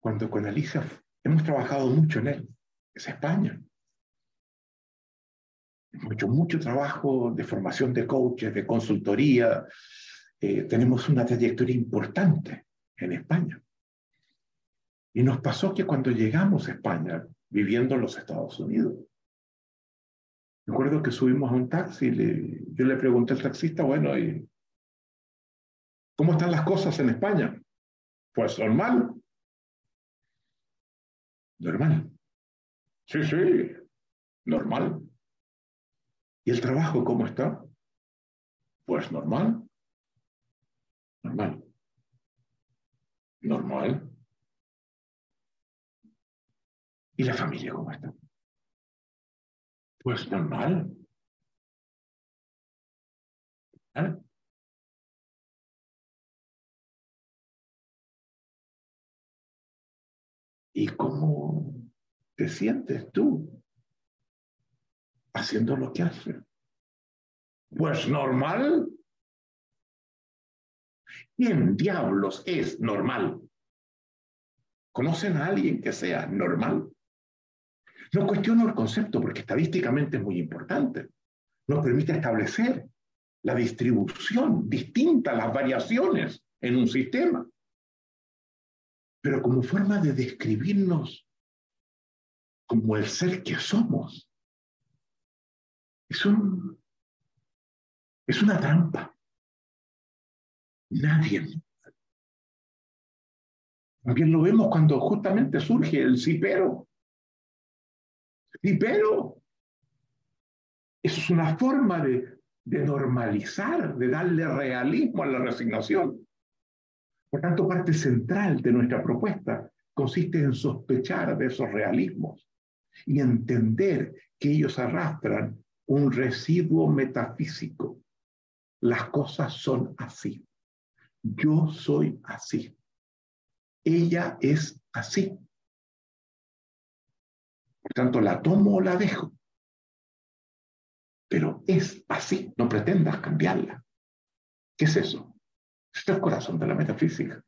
cuando con Alicia hemos trabajado mucho en él, es España. Hecho mucho trabajo de formación de coaches, de consultoría. Eh, tenemos una trayectoria importante en España. Y nos pasó que cuando llegamos a España, viviendo en los Estados Unidos, recuerdo que subimos a un taxi y yo le pregunté al taxista, bueno, ¿y ¿cómo están las cosas en España? Pues normal. Normal. Sí, sí, normal. ¿Y el trabajo cómo está? Pues normal. Normal. Normal. ¿Y la familia cómo está? Pues normal. ¿Normal? ¿Y cómo te sientes tú haciendo lo que haces? Pues normal. ¿Quién diablos es normal? ¿Conocen a alguien que sea normal? No cuestiono el concepto porque estadísticamente es muy importante. Nos permite establecer la distribución distinta, las variaciones en un sistema pero como forma de describirnos como el ser que somos. Es, un, es una trampa. Nadie. También lo vemos cuando justamente surge el cipero. Cipero. Es una forma de, de normalizar, de darle realismo a la resignación. Por tanto, parte central de nuestra propuesta consiste en sospechar de esos realismos y entender que ellos arrastran un residuo metafísico. Las cosas son así. Yo soy así. Ella es así. Por tanto, la tomo o la dejo. Pero es así. No pretendas cambiarla. ¿Qué es eso? Este es el corazón de la metafísica.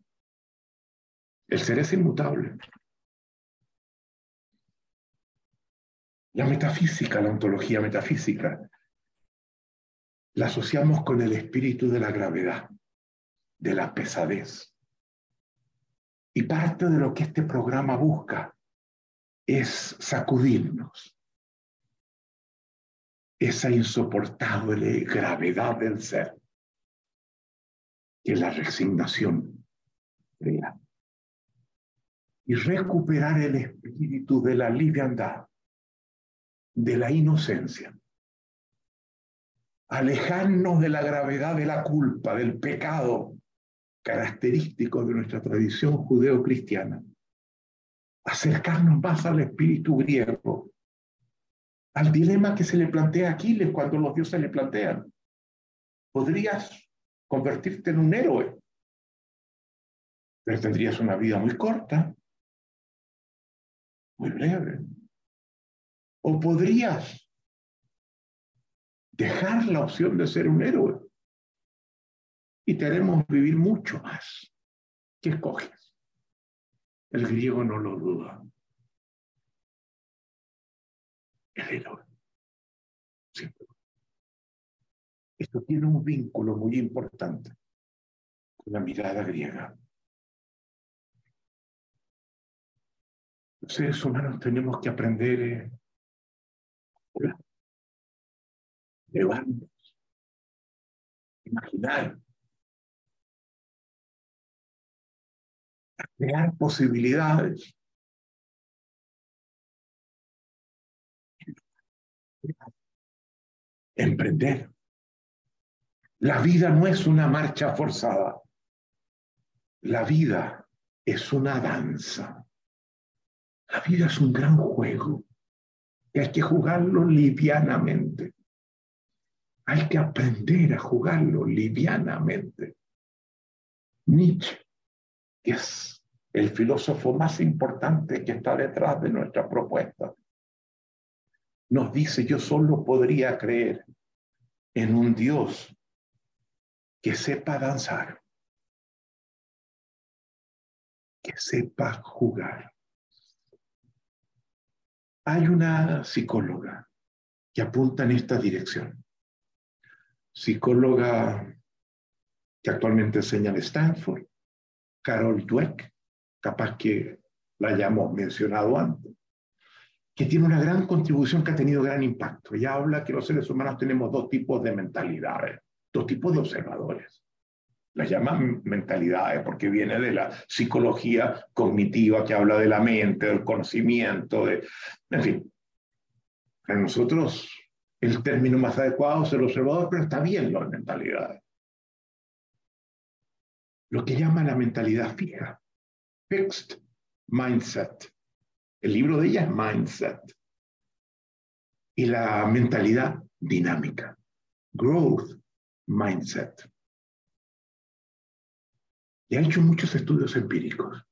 El ser es inmutable. La metafísica, la ontología metafísica, la asociamos con el espíritu de la gravedad, de la pesadez. Y parte de lo que este programa busca es sacudirnos esa insoportable gravedad del ser que la resignación crea. y recuperar el espíritu de la liviandad, de la inocencia. Alejarnos de la gravedad de la culpa, del pecado característico de nuestra tradición judeo-cristiana. Acercarnos más al espíritu griego, al dilema que se le plantea a Aquiles cuando los dioses le plantean. ¿Podrías convertirte en un héroe? Pero tendrías una vida muy corta, muy breve. O podrías dejar la opción de ser un héroe y te haremos vivir mucho más. ¿Qué escoges? El griego no lo duda. El héroe. Esto tiene un vínculo muy importante con la mirada griega. Los seres humanos tenemos que aprender llevarnos, imaginar, crear posibilidades. Emprender. La vida no es una marcha forzada. La vida es una danza. La vida es un gran juego que hay que jugarlo livianamente. Hay que aprender a jugarlo livianamente. Nietzsche, que es el filósofo más importante que está detrás de nuestra propuesta, nos dice, yo solo podría creer en un Dios que sepa danzar, que sepa jugar. Hay una psicóloga que apunta en esta dirección. Psicóloga que actualmente enseña en Stanford, Carol Dweck, capaz que la hayamos mencionado antes, que tiene una gran contribución que ha tenido gran impacto. Ella habla que los seres humanos tenemos dos tipos de mentalidades dos tipos de observadores. Las llaman mentalidades porque viene de la psicología cognitiva que habla de la mente, del conocimiento, de, en fin. Para nosotros el término más adecuado es el observador, pero está bien las mentalidades. Lo que llama la mentalidad fija, fixed mindset. El libro de ella es mindset. Y la mentalidad dinámica, growth mindset. Y ha hecho muchos estudios empíricos.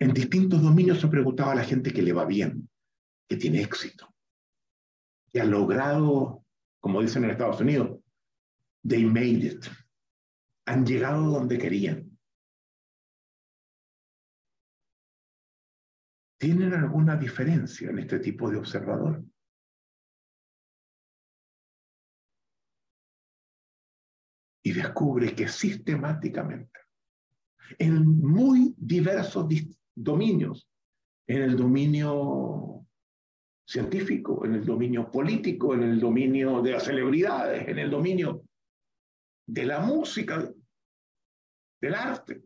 En distintos dominios se preguntaba a la gente que le va bien, que tiene éxito, que ha logrado, como dicen en Estados Unidos, they made it. Han llegado donde querían. ¿Tienen alguna diferencia en este tipo de observador? y descubre que sistemáticamente, en muy diversos dominios, en el dominio científico, en el dominio político, en el dominio de las celebridades, en el dominio de la música, del arte,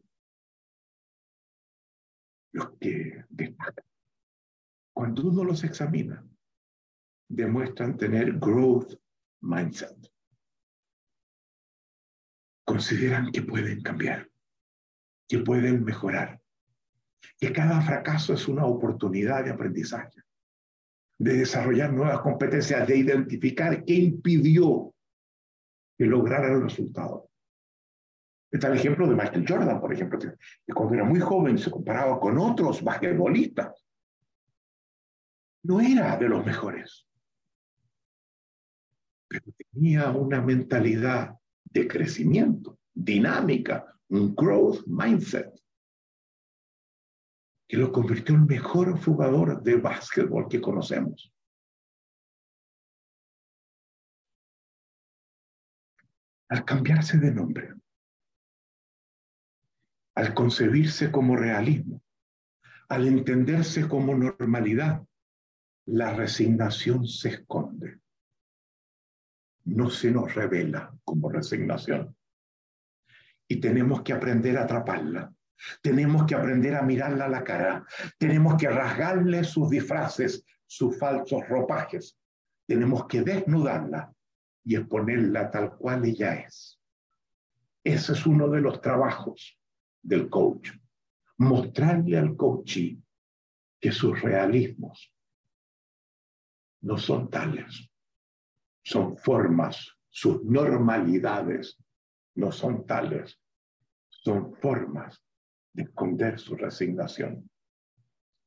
los que destacan, cuando uno los examina, demuestran tener growth mindset. Consideran que pueden cambiar, que pueden mejorar, que cada fracaso es una oportunidad de aprendizaje, de desarrollar nuevas competencias, de identificar qué impidió que lograra el resultado. Está el ejemplo de Michael Jordan, por ejemplo, que cuando era muy joven se comparaba con otros basquetbolistas. No era de los mejores, pero tenía una mentalidad de crecimiento, dinámica, un growth mindset, que lo convirtió en el mejor jugador de básquetbol que conocemos. Al cambiarse de nombre, al concebirse como realismo, al entenderse como normalidad, la resignación se esconde no se nos revela como resignación. Y tenemos que aprender a atraparla, Tenemos que aprender a mirarla a la cara. Tenemos que rasgarle sus disfraces, sus falsos ropajes. Tenemos que desnudarla y exponerla tal cual ella es. Ese es uno de los trabajos del coach. Mostrarle al coachee que sus realismos no son tales, son formas, sus normalidades no son tales, son formas de esconder su resignación.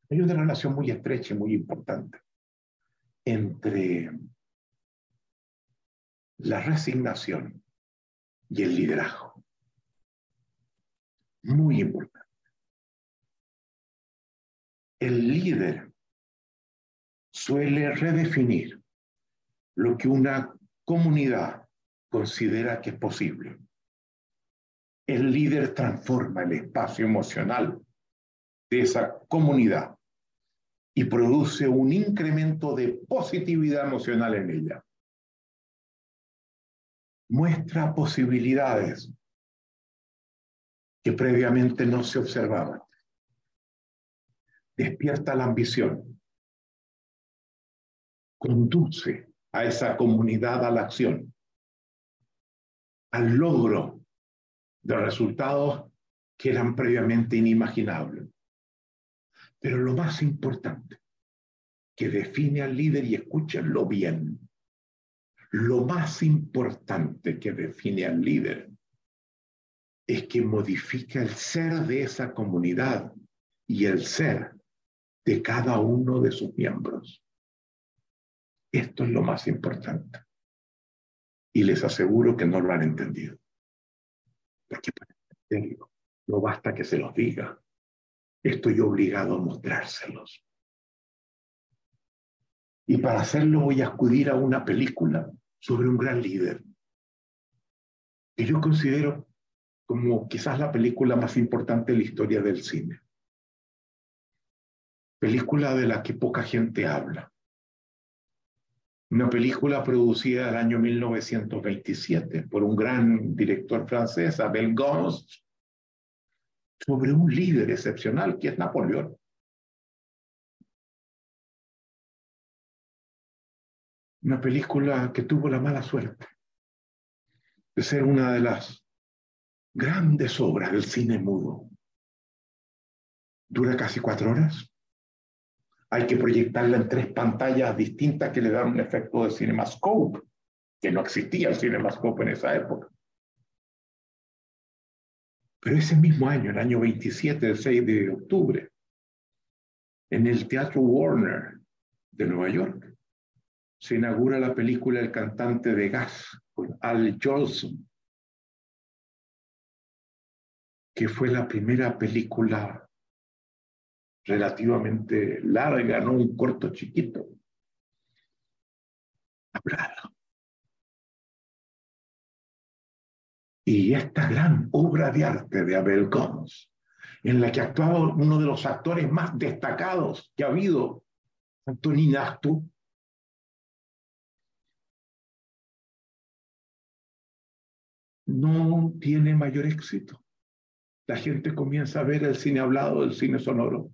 Hay una relación muy estrecha y muy importante entre la resignación y el liderazgo. Muy importante. El líder suele redefinir lo que una comunidad considera que es posible el líder transforma el espacio emocional de esa comunidad y produce un incremento de positividad emocional en ella. Muestra posibilidades que previamente no se observaban. Despierta la ambición. Conduce a esa comunidad a la acción, al logro de resultados que eran previamente inimaginables. Pero lo más importante, que define al líder y escúchenlo bien, lo más importante que define al líder es que modifica el ser de esa comunidad y el ser de cada uno de sus miembros. Esto es lo más importante. Y les aseguro que no lo han entendido. Porque no basta que se los diga. Estoy obligado a mostrárselos. Y para hacerlo voy a acudir a una película sobre un gran líder que yo considero como quizás la película más importante de la historia del cine. Película de la que poca gente habla una película producida el año 1927 por un gran director francés, Abel Gans, sobre un líder excepcional que es Napoleón. Una película que tuvo la mala suerte de ser una de las grandes obras del cine mudo. Dura casi cuatro horas hay que proyectarla en tres pantallas distintas que le dan un efecto de cinemascope, que no existía el cinemascope en esa época. Pero ese mismo año, el año 27, el 6 de octubre, en el Teatro Warner de Nueva York, se inaugura la película El cantante de gas con Al Jolson, que fue la primera película relativamente larga, no un corto chiquito. Hablado. Y esta gran obra de arte de Abel Gons, en la que actuaba uno de los actores más destacados que ha habido, Antonín Astu, no tiene mayor éxito. La gente comienza a ver el cine hablado, el cine sonoro,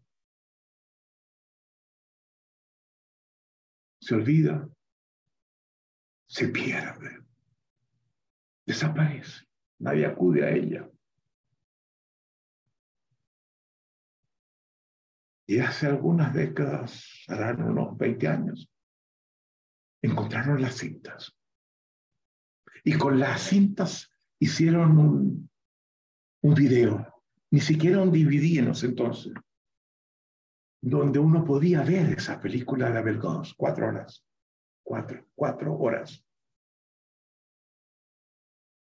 se olvida, se pierde, desaparece, nadie acude a ella. Y hace algunas décadas, harán unos 20 años, encontraron las cintas. Y con las cintas hicieron un, video, ni siquiera un DVD entonces, donde uno podía ver esa película de Abel Gons, cuatro horas, cuatro, cuatro horas.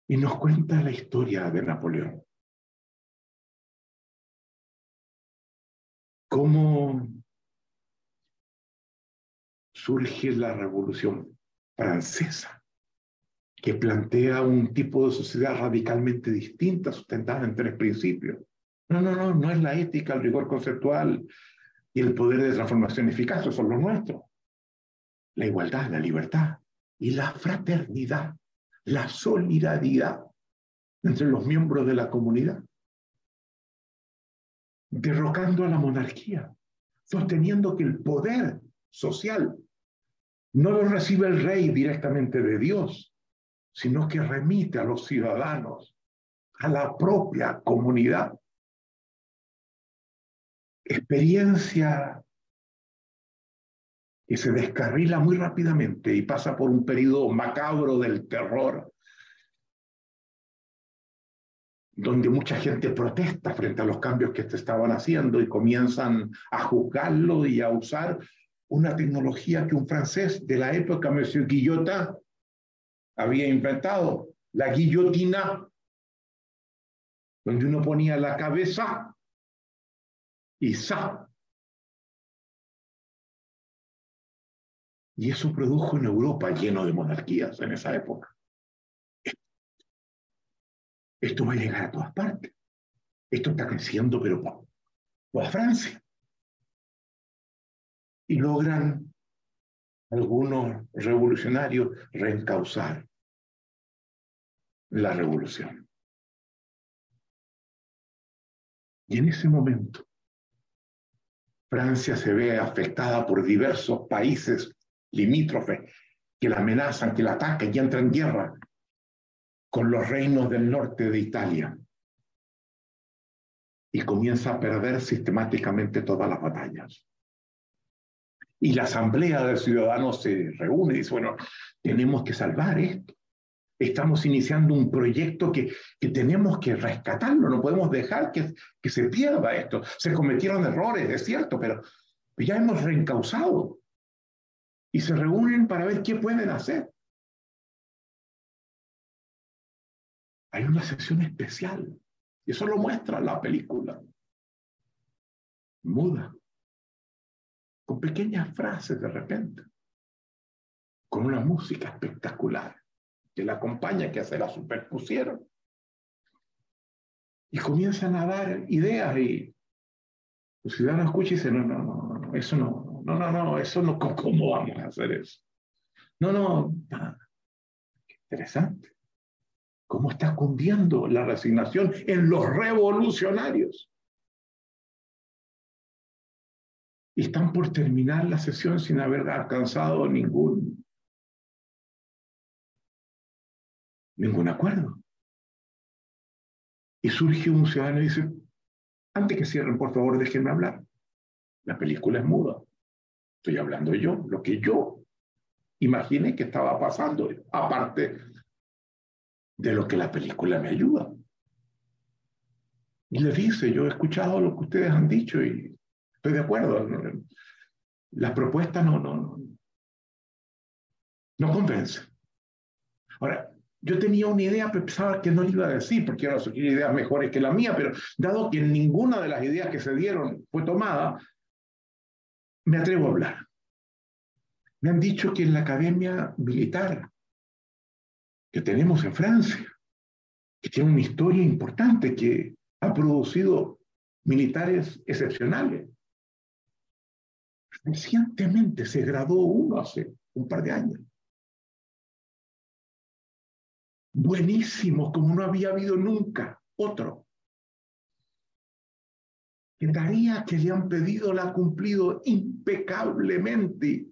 Y nos cuenta la historia de Napoleón. Cómo surge la Revolución Francesa, que plantea un tipo de sociedad radicalmente distinta, sustentada en tres principios. No, no, no, no es la ética, el rigor conceptual, y el poder de transformación eficaz, son los nuestros. La igualdad, la libertad y la fraternidad, la solidaridad entre los miembros de la comunidad. derrocando a la monarquía, sosteniendo que el poder social no lo recibe el rey directamente de Dios, sino que remite a los ciudadanos, a la propia comunidad. Experiencia que se descarrila muy rápidamente y pasa por un periodo macabro del terror, donde mucha gente protesta frente a los cambios que se estaban haciendo y comienzan a juzgarlo y a usar una tecnología que un francés de la época, Monsieur Guillotin, había inventado, la guillotina, donde uno ponía la cabeza y sa. Y eso produjo en Europa lleno de monarquías en esa época. Esto va a llegar a todas partes. Esto está creciendo, pero a Francia. Y logran algunos revolucionarios reencauzar la revolución. Y en ese momento, Francia se ve afectada por diversos países limítrofes que la amenazan, que la atacan y entran en guerra con los reinos del norte de Italia y comienza a perder sistemáticamente todas las batallas. Y la Asamblea de Ciudadanos se reúne y dice, bueno, tenemos que salvar esto. Estamos iniciando un proyecto que, que tenemos que rescatarlo, no podemos dejar que, que se pierda esto. Se cometieron errores, es cierto, pero ya hemos reencausado. Y se reúnen para ver qué pueden hacer. Hay una sesión especial. Y eso lo muestra la película. Muda. Con pequeñas frases de repente. Con una música espectacular la acompaña, que se la superpusieron. Y comienzan a dar ideas y los ciudadanos escuchan y dicen, no, no, no, no, eso no, no, no, no, eso no, ¿cómo vamos a hacer eso? No, no, interesante cómo está cundiendo la resignación en los revolucionarios. Y están por terminar la sesión sin haber alcanzado ningún, ningún acuerdo. Y surge un ciudadano y dice, antes que cierren, por favor, déjenme hablar. La película es muda. Estoy hablando yo, lo que yo imaginé que estaba pasando, aparte de lo que la película me ayuda. Y le dice, yo he escuchado lo que ustedes han dicho y estoy de acuerdo. La propuesta no, no, no convence. Ahora, yo tenía una idea, pero pensaba que no le iba a decir, porque ahora sugiere ideas mejores que la mía, pero dado que ninguna de las ideas que se dieron fue tomada, me atrevo a hablar. Me han dicho que en la academia militar que tenemos en Francia, que tiene una historia importante, que ha producido militares excepcionales. Recientemente se graduó uno hace un par de años. Buenísimo, como no había habido nunca otro. La tarea que le han pedido la ha cumplido impecablemente,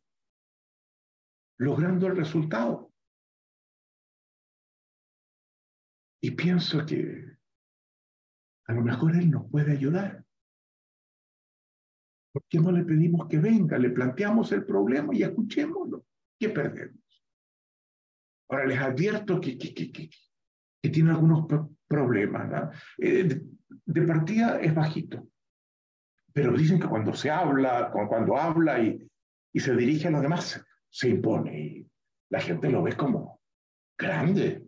logrando el resultado. Y pienso que a lo mejor Él nos puede ayudar. ¿Por qué no le pedimos que venga? Le planteamos el problema y escuchémoslo. ¿Qué perdemos? Ahora les advierto que, que, que, que tiene algunos problemas. Eh, de, partida es bajito, pero dicen que cuando se habla, cuando habla y, y se dirige a los demás, se impone y la gente lo ve como grande.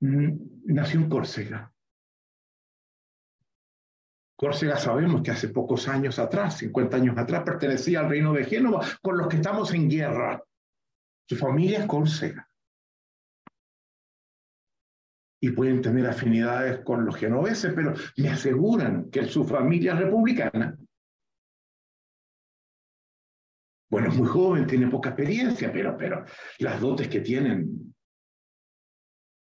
Mm, nació en Córcega. Córcega sabemos que hace pocos años atrás, 50 años atrás, pertenecía al reino de Génova, con los que estamos en guerra. Su familia es Córcega. Y pueden tener afinidades con los genoveses, pero me aseguran que su familia es republicana. Bueno, es muy joven, tiene poca experiencia, pero, pero las dotes que tienen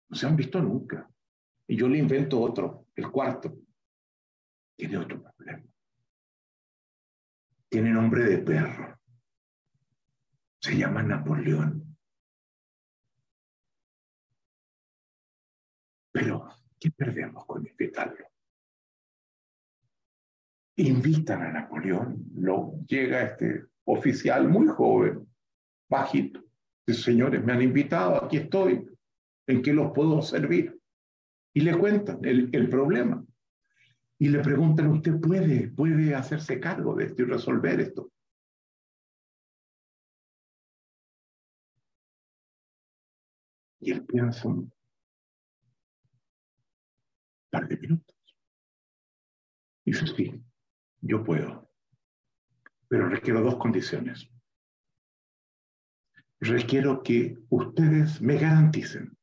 no se han visto nunca. Y yo le invento otro, el cuarto. tiene otro problema. Tiene nombre de perro. Se llama Napoleón. Pero, ¿qué perdemos con invitarlo? Invitan a Napoleón, lo, llega este oficial muy joven, bajito. Dice, señores, me han invitado, aquí estoy, ¿en qué los puedo servir? Y le cuentan el, el problema. Y le preguntan, ¿usted puede, puede hacerse cargo de esto y resolver esto? Y él piensa un par de minutos. Y dice, sí, yo puedo, pero requiero dos condiciones. Requiero que ustedes me garanticen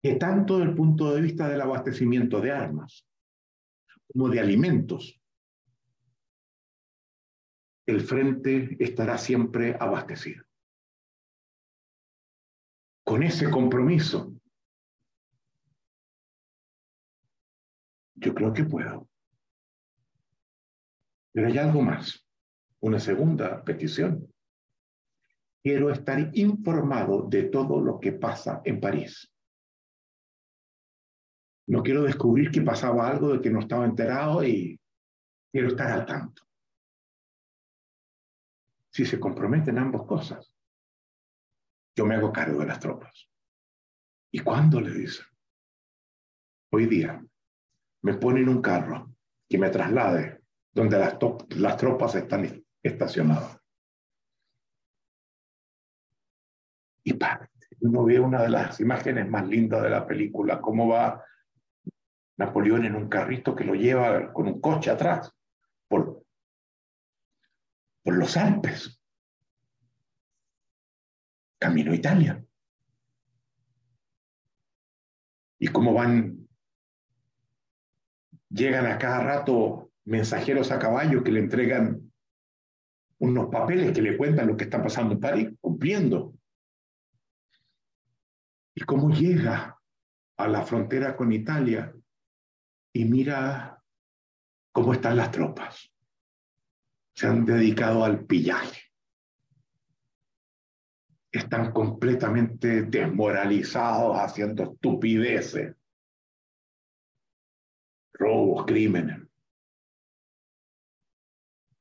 que tanto desde el punto de vista del abastecimiento de armas como de alimentos, el frente estará siempre abastecido con ese compromiso, yo creo que puedo. Pero hay algo más, una segunda petición. Quiero estar informado de todo lo que pasa en París. No quiero descubrir que pasaba algo de que no estaba enterado y quiero estar al tanto. Si se comprometen ambas cosas, yo me hago cargo de las tropas. ¿Y cuándo le dicen? Hoy día me ponen un carro que me traslade donde las, tropas están estacionadas. Y parte. Uno ve una de las imágenes más lindas de la película, cómo va Napoleón en un carrito que lo lleva con un coche atrás por, por los Alpes camino a Italia. Y como van, llegan a cada rato mensajeros a caballo que le entregan unos papeles que le cuentan lo que está pasando en París, cumpliendo. Y cómo llega a la frontera con Italia y mira cómo están las tropas. Se han dedicado al pillaje están completamente desmoralizados, haciendo estupideces, robos, crímenes.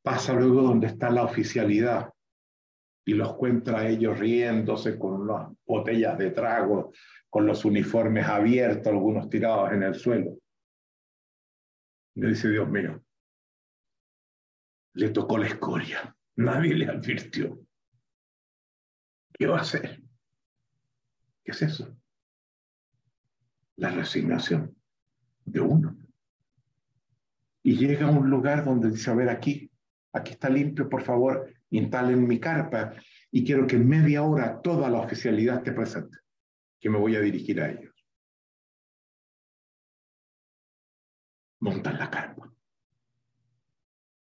Pasa luego donde está la oficialidad y los encuentra ellos riéndose con las botellas de trago, con los uniformes abiertos, algunos tirados en el suelo. Y dice, Dios mío, le tocó la escoria, nadie le advirtió. ¿Qué va a hacer? ¿Qué es eso? La resignación de uno. Y llega a un lugar donde dice, a ver, aquí, aquí está limpio, por favor, instalen mi carpa y quiero que en media hora toda la oficialidad esté presente, que me voy a dirigir a ellos. Montan la carpa.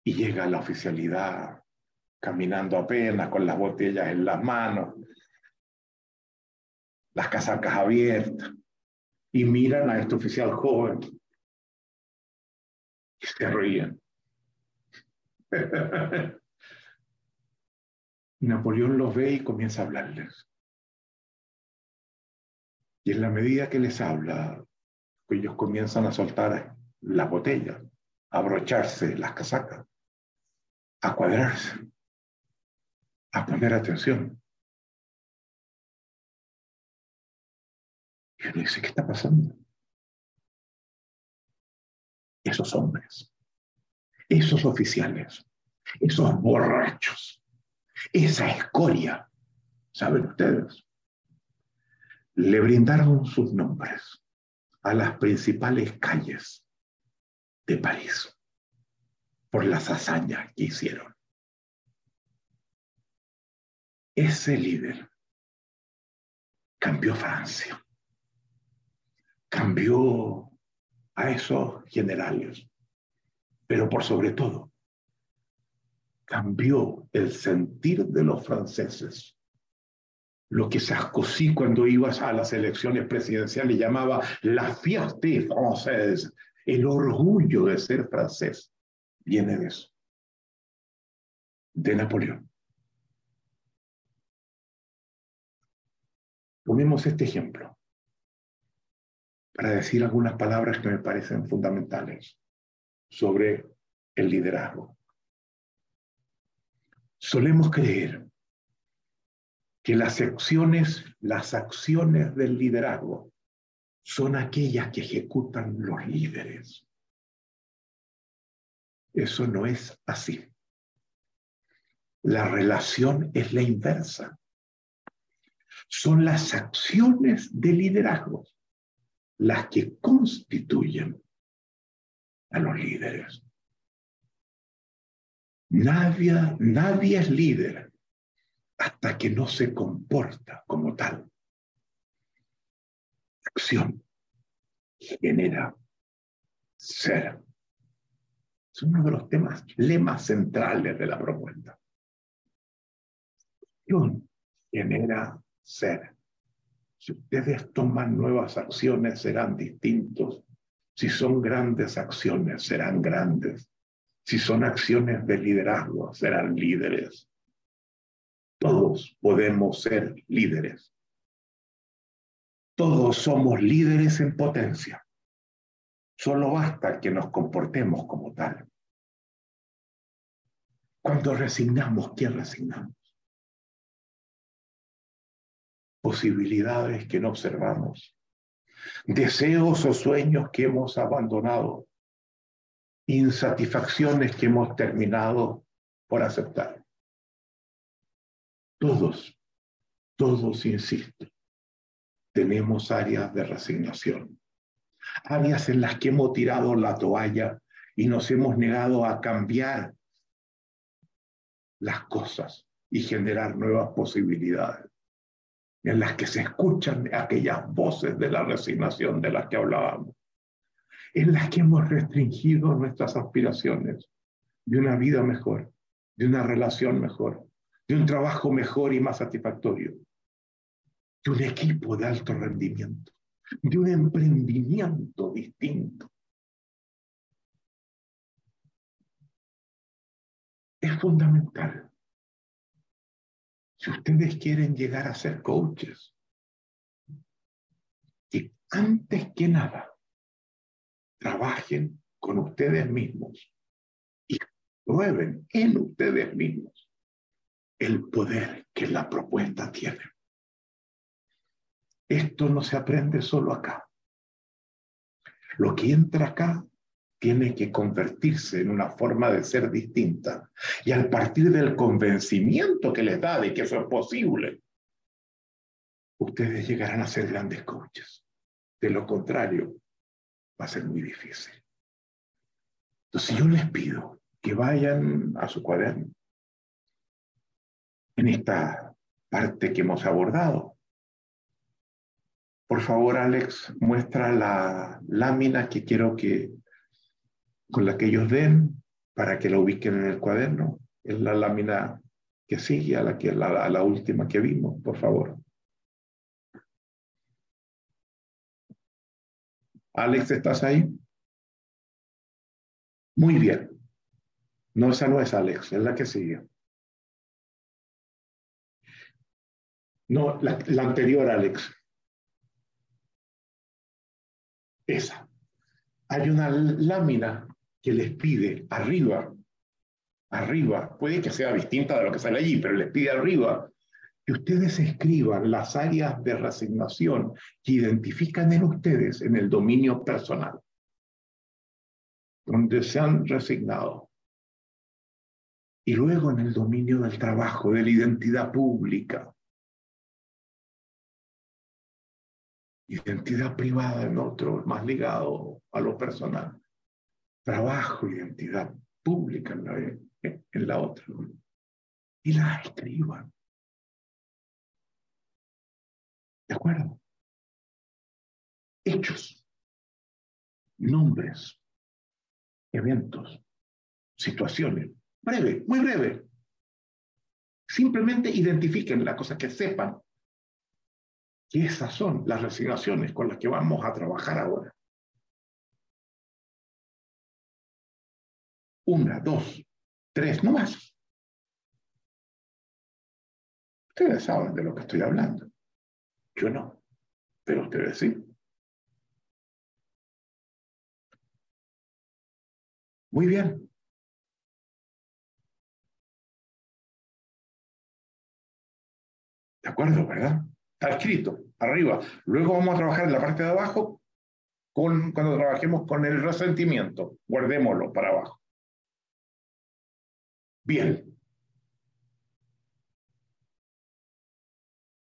Y llega la oficialidad caminando apenas con las botellas en las manos, las casacas abiertas, y miran a este oficial joven y se ríen. Napoleón los ve y comienza a hablarles. Y en la medida que les habla, ellos comienzan a soltar las botellas, a abrocharse las casacas, a cuadrarse a poner atención. Y uno dice, ¿qué está pasando? Esos hombres, esos oficiales, esos borrachos, esa escoria, ¿saben ustedes? Le brindaron sus nombres a las principales calles de París por las hazañas que hicieron. Ese líder cambió Francia, cambió a esos generales, pero por sobre todo, cambió el sentir de los franceses. Lo que Sarkozy cuando iba a las elecciones presidenciales llamaba la fierté française, El orgullo de ser francés viene de eso, de Napoleón. Tomemos este ejemplo para decir algunas palabras que me parecen fundamentales sobre el liderazgo. Solemos creer que las acciones, las acciones del liderazgo son aquellas que ejecutan los líderes. Eso no es así. La relación es la inversa. Son las acciones de liderazgo las que constituyen a los líderes. Nadie, nadie es líder hasta que no se comporta como tal. Acción genera ser. Es uno de los temas, lemas centrales de la propuesta. Acción genera ser. Si ustedes toman nuevas acciones, serán distintos. Si son grandes acciones, serán grandes. Si son acciones de liderazgo, serán líderes. Todos podemos ser líderes. Todos somos líderes en potencia. Solo basta que nos comportemos como tal. Cuando resignamos, ¿quién resignamos? Posibilidades que no observamos. Deseos o sueños que hemos abandonado. Insatisfacciones que hemos terminado por aceptar. Todos, todos, insisto, tenemos áreas de resignación, áreas en las que hemos tirado la toalla y nos hemos negado a cambiar las cosas y generar nuevas posibilidades, en las que se escuchan aquellas voces de la resignación de las que hablábamos, en las que hemos restringido nuestras aspiraciones de una vida mejor, de una relación mejor, de un trabajo mejor y más satisfactorio, de un equipo de alto rendimiento, de un emprendimiento distinto. Es fundamental. Si ustedes quieren llegar a ser coaches, que antes que nada trabajen con ustedes mismos y prueben en ustedes mismos el poder que la propuesta tiene. Esto no se aprende solo acá. Lo que entra acá tiene que convertirse en una forma de ser distinta. Y al partir del convencimiento que les da de que eso es posible, ustedes llegarán a ser grandes coaches. De lo contrario, va a ser muy difícil. Entonces yo les pido que vayan a su cuaderno en esta parte que hemos abordado. Por favor, Alex, muestra la lámina que quiero que con la que ellos den para que la ubiquen en el cuaderno. Es la lámina que sigue a la, que, a la última que vimos, por favor. Alex, ¿estás ahí? Muy bien. No, esa no es Alex, es la que sigue. No, la, anterior, Alex. Esa. Hay una lámina que les pide arriba, arriba, puede que sea distinta de lo que sale allí, pero les pide arriba que ustedes escriban las áreas de resignación que identifican en ustedes en el dominio personal, donde se han resignado. Y luego en el dominio del trabajo, de la identidad pública, identidad privada en otro, más ligado a lo personal. Trabajo, identidad pública en la, otra. Y la escriban. ¿De acuerdo? Hechos, nombres, eventos, situaciones. Breve, muy breve. Simplemente identifiquen la cosa que sepan y esas son las resignaciones con las que vamos a trabajar ahora. Una, dos, tres, no más. Ustedes saben de lo que estoy hablando. Yo no, pero ustedes sí. Muy bien. ¿De acuerdo, verdad? Está escrito arriba. Luego vamos a trabajar en la parte de abajo con, cuando trabajemos con el resentimiento. Guardémoslo para abajo. Bien.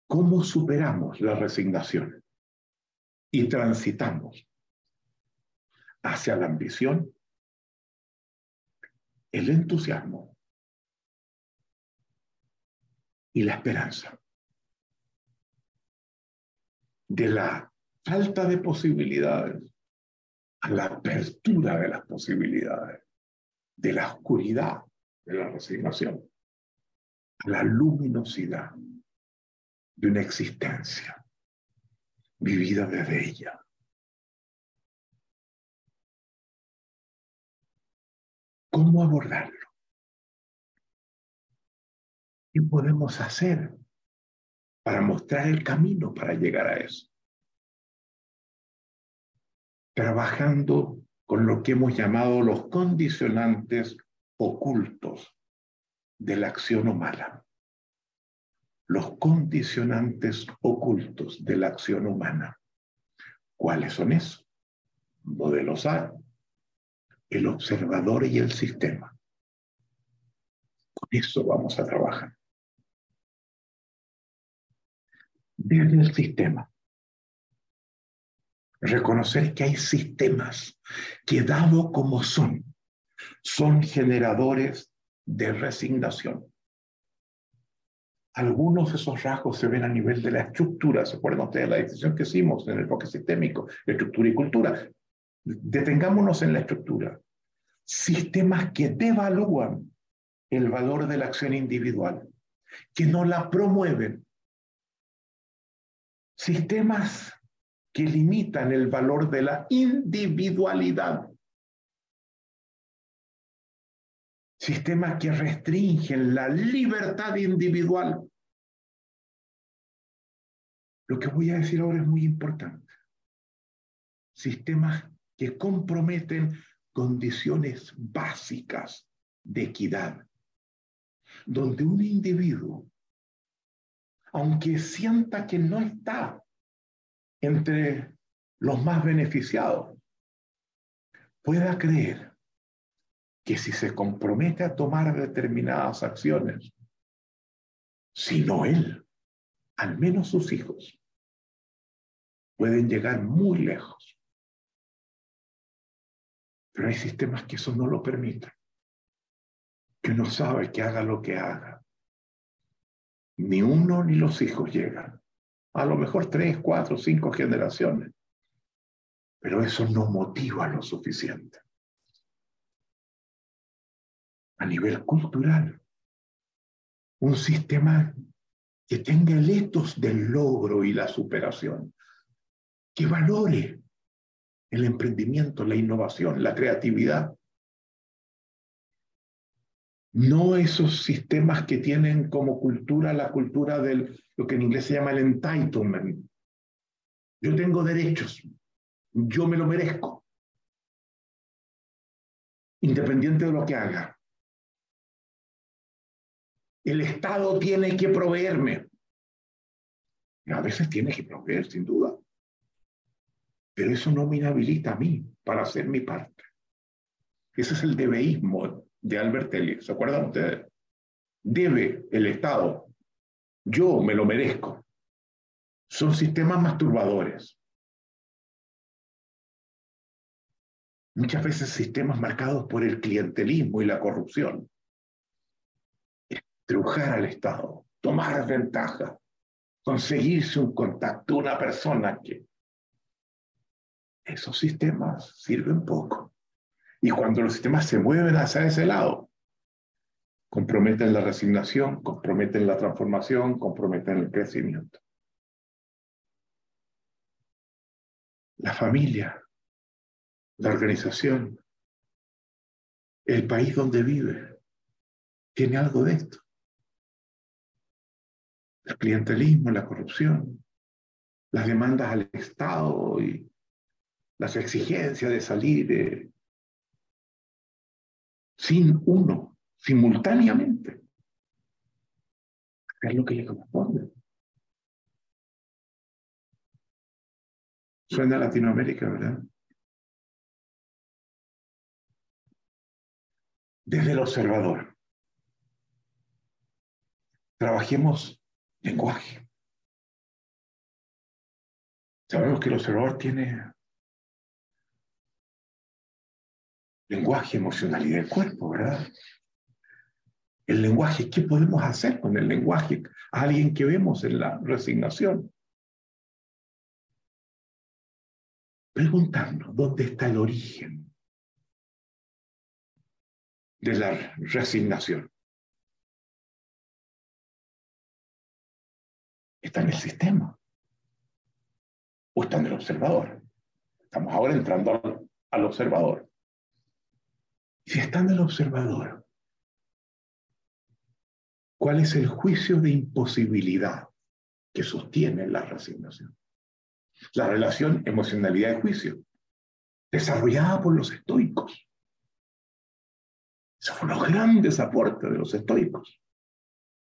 ¿Cómo superamos la resignación y transitamos hacia la ambición, el entusiasmo y la esperanza? De la falta de posibilidades a la apertura de las posibilidades, de la oscuridad de la resignación, la luminosidad de una existencia vivida desde ella. ¿Cómo abordarlo? ¿Qué podemos hacer para mostrar el camino para llegar a eso? Trabajando con lo que hemos llamado los condicionantes ocultos de la acción humana los condicionantes ocultos de la acción humana. ¿Cuáles son esos? Modelos A, el observador y el sistema. Con eso vamos a trabajar. Desde el sistema. Reconocer que hay sistemas que dado como son, son generadores de resignación algunos de esos rasgos se ven a nivel de la estructura. ¿Se acuerdan ustedes de la decisión que hicimos en el enfoque sistémico? Estructura y cultura. Detengámonos en la estructura. Sistemas que devalúan el valor de la acción individual, que no la promueven. Sistemas que limitan el valor de la individualidad. Sistemas que restringen la libertad individual. Lo que voy a decir ahora es muy importante. Sistemas que comprometen condiciones básicas de equidad, donde un individuo, aunque sienta que no está entre los más beneficiados, pueda creer que si se compromete a tomar determinadas acciones, si no él, al menos sus hijos, pueden llegar muy lejos. Pero hay sistemas que eso no lo permiten, que no sabe que haga lo que haga. Ni uno ni los hijos llegan. A lo mejor tres, cuatro, cinco generaciones. Pero eso no motiva lo suficiente a nivel cultural, un sistema que tenga el etos del logro y la superación, que valore el emprendimiento, la innovación, la creatividad. No esos sistemas que tienen como cultura la cultura del lo que en inglés se llama el entitlement. Yo tengo derechos, yo me lo merezco, independiente de lo que haga. El Estado tiene que proveerme. a veces tiene que proveer, sin duda. Pero eso no me inhabilita a mí para hacer mi parte. Ese es el debeísmo de Albert Ellis. ¿Se acuerdan ustedes? Debe el Estado. Yo me lo merezco. Son sistemas masturbadores. Muchas veces sistemas marcados por el clientelismo y la corrupción trujar al Estado, tomar ventaja, conseguirse un contacto, una persona que esos sistemas sirven poco. Y cuando los sistemas se mueven hacia ese lado, comprometen la resignación, comprometen la transformación, comprometen el crecimiento. La familia, la organización, el país donde vive tiene algo de esto. El clientelismo, la corrupción, las demandas al Estado y las exigencias de salir sin uno, simultáneamente, es lo que le corresponde. Suena a Latinoamérica, ¿verdad? Desde el observador. Trabajemos lenguaje. Sabemos que el observador tiene lenguaje, emocionalidad del cuerpo, ¿verdad? El lenguaje, ¿qué podemos hacer con el lenguaje? alguien que vemos en la resignación. Preguntarnos dónde está el origen de la resignación. Está en el sistema o está en el observador. Estamos ahora entrando al, observador. Si está en el observador, ¿cuál es el juicio de imposibilidad que sostiene la resignación? La relación emocionalidad y juicio, desarrollada por los estoicos. Esos fueron los grandes aportes de los estoicos.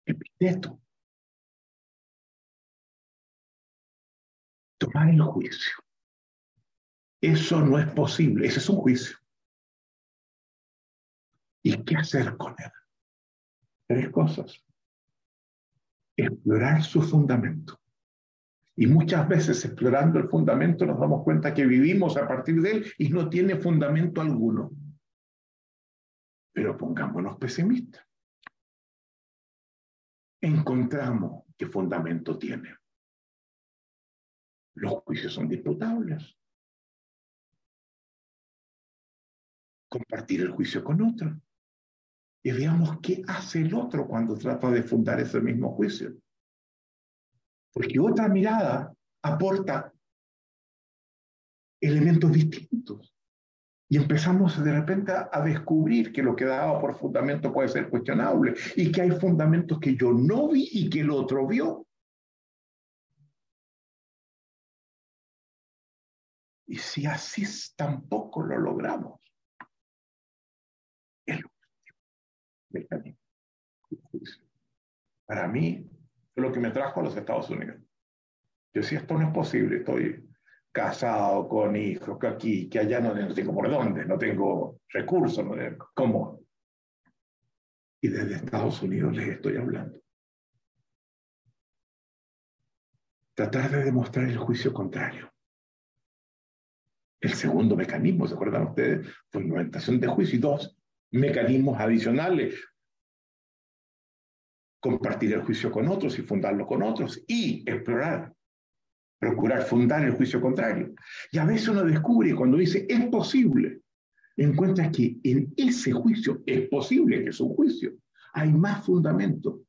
Epiteto. Tomar el juicio. Eso no es posible, ese es un juicio. ¿Y qué hacer con él? Tres cosas. Explorar su fundamento. Y muchas veces explorando el fundamento nos damos cuenta que vivimos a partir de él y no tiene fundamento alguno. Pero pongámonos pesimistas. Encontramos qué fundamento tiene. Los juicios son disputables. Compartir el juicio con otro y veamos qué hace el otro cuando trata de fundar ese mismo juicio. Porque otra mirada aporta elementos distintos. Y empezamos de repente a descubrir que lo que daba por fundamento puede ser cuestionable y que hay fundamentos que yo no vi y que el otro vio. Y si así tampoco lo logramos, el para mí, fue lo que me trajo a los Estados Unidos. Yo si esto no es posible, estoy casado, con hijos, que aquí, que allá no, tengo por dónde, no tengo recursos, no tengo, ¿cómo? Y desde Estados Unidos les estoy hablando. Tratar de demostrar el juicio contrario. El segundo mecanismo, ¿se acuerdan ustedes? Fundamentación de juicio. Y dos, mecanismos adicionales. Compartir el juicio con otros y fundarlo con otros y explorar, procurar fundar el juicio contrario. Y a veces uno descubre cuando dice es posible, encuentra que en ese juicio es posible que es un juicio. Hay más fundamento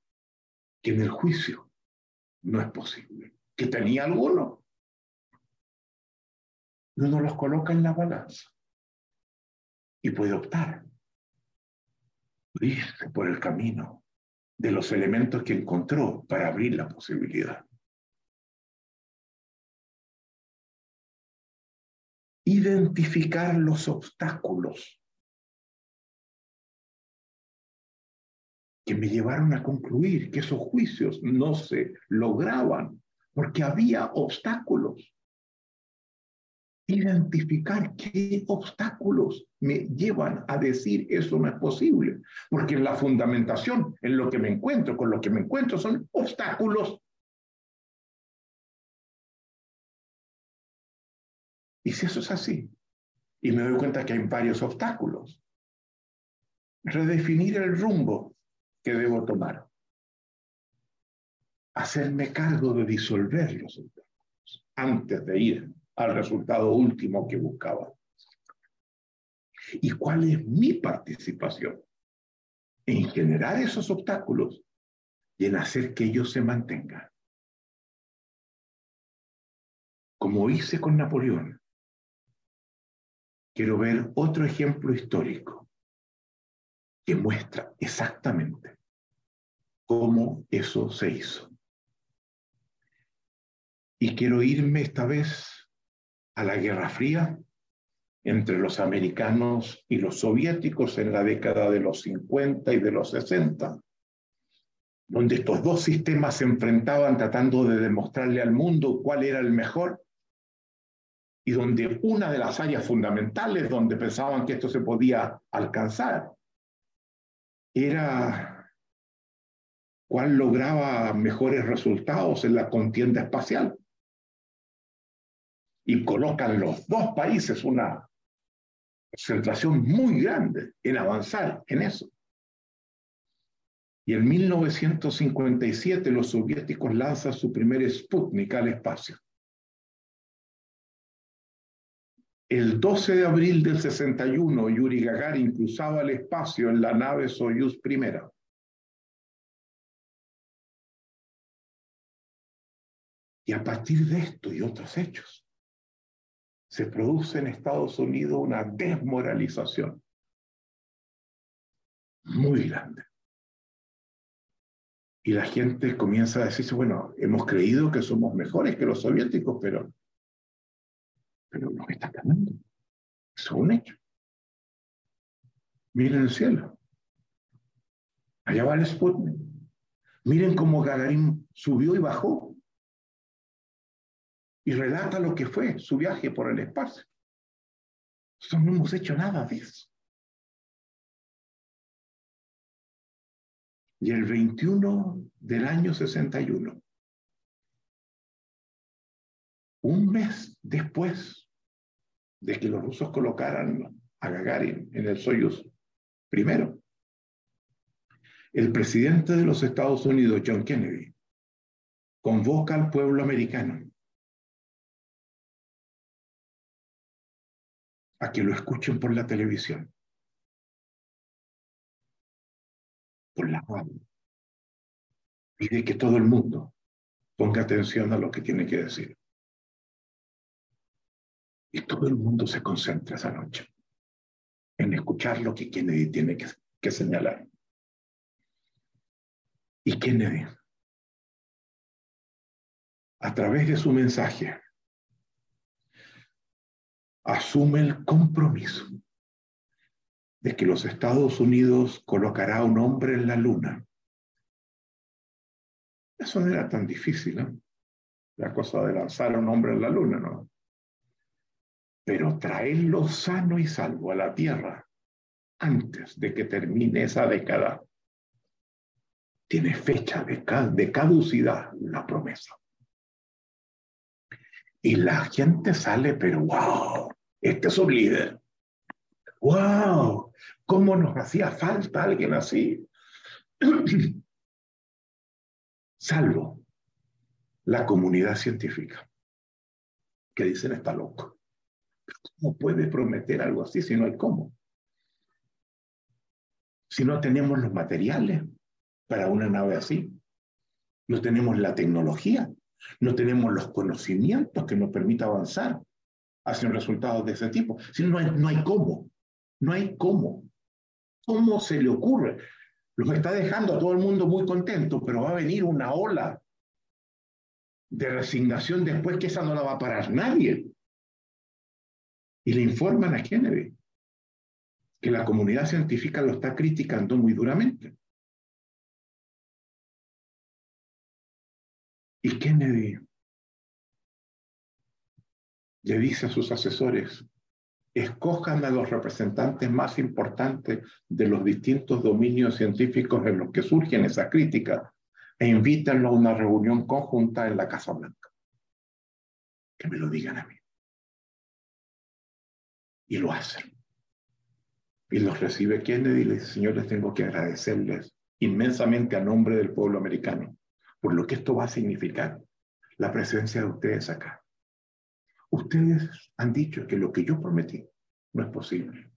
que en el juicio no es posible, que tenía alguno. Y uno los coloca en la balanza y puede optar por el camino de los elementos que encontró para abrir la posibilidad. Identificar los obstáculos que me llevaron a concluir que esos juicios no se lograban porque había obstáculos identificar qué obstáculos me llevan a decir eso no es posible. Porque la fundamentación, en lo que me encuentro, con lo que me encuentro, son obstáculos. Y si eso es así, y me doy cuenta que hay varios obstáculos, redefinir el rumbo que debo tomar. Hacerme cargo de disolver los obstáculos antes de ir al resultado último que buscaba. ¿Y cuál es mi participación? En generar esos obstáculos y en hacer que ellos se mantengan. Como hice con Napoleón, quiero ver otro ejemplo histórico que muestra exactamente cómo eso se hizo. Y quiero irme esta vez a la Guerra Fría entre los americanos y los soviéticos en la década de los 50 y de los 60, donde estos dos sistemas se enfrentaban tratando de demostrarle al mundo cuál era el mejor, y donde una de las áreas fundamentales donde pensaban que esto se podía alcanzar era cuál lograba mejores resultados en la contienda espacial. Y colocan los dos países una concentración muy grande en avanzar en eso. Y en 1957 los soviéticos lanzan su primer Sputnik al espacio. El 12 de abril del 61, Yuri Gagarin cruzaba el espacio en la nave Soyuz primera. Y a partir de esto y otros hechos, se produce en Estados Unidos una desmoralización muy grande. Y la gente comienza a decirse, bueno, hemos creído que somos mejores que los soviéticos, pero, pero nos está ganando. Es un hecho. Miren el cielo. Allá va el Sputnik. Miren cómo Gagarin subió y bajó y relata lo que fue su viaje por el espacio. Nosotros no hemos hecho nada de eso. Y el 21 del año 61, un mes después de que los rusos colocaran a Gagarin en el Soyuz primero, el presidente de los Estados Unidos, John Kennedy, convoca al pueblo americano a que lo escuchen por la televisión, por la radio. Pide que todo el mundo ponga atención a lo que tiene que decir. Y todo el mundo se concentra esa noche en escuchar lo que Kennedy tiene que, señalar. Y Kennedy, a través de su mensaje, asume el compromiso de que los Estados Unidos colocará un hombre en la luna. Eso no era tan difícil, ¿no? La cosa de lanzar a un hombre en la luna, ¿no? Pero traerlo sano y salvo a la Tierra antes de que termine esa década tiene fecha de caducidad la promesa. Y la gente sale, pero wow, este es un líder. ¡Wow! ¿Cómo nos hacía falta alguien así? Salvo la comunidad científica, que dicen está loco. ¿Cómo puede prometer algo así si no hay cómo? Si no tenemos los materiales para una nave así, no tenemos la tecnología, no tenemos los conocimientos que nos permita avanzar hacia un resultado de ese tipo. Si no hay, no hay cómo, no hay cómo. ¿Cómo se le ocurre? Lo está dejando a todo el mundo muy contento, pero va a venir una ola de resignación después que esa no la va a parar nadie. Y le informan a Kennedy que la comunidad científica lo está criticando muy duramente. Kennedy le dice a sus asesores, escojan a los representantes más importantes de los distintos dominios científicos en los que surgen esas críticas e invítenlo a una reunión conjunta en la Casa Blanca. Que me lo digan a mí. Y lo hacen. Y los recibe Kennedy y le dice, señores, tengo que agradecerles inmensamente a nombre del pueblo americano por lo que esto va a significar la presencia de ustedes acá. Ustedes han dicho que lo que yo prometí no es posible.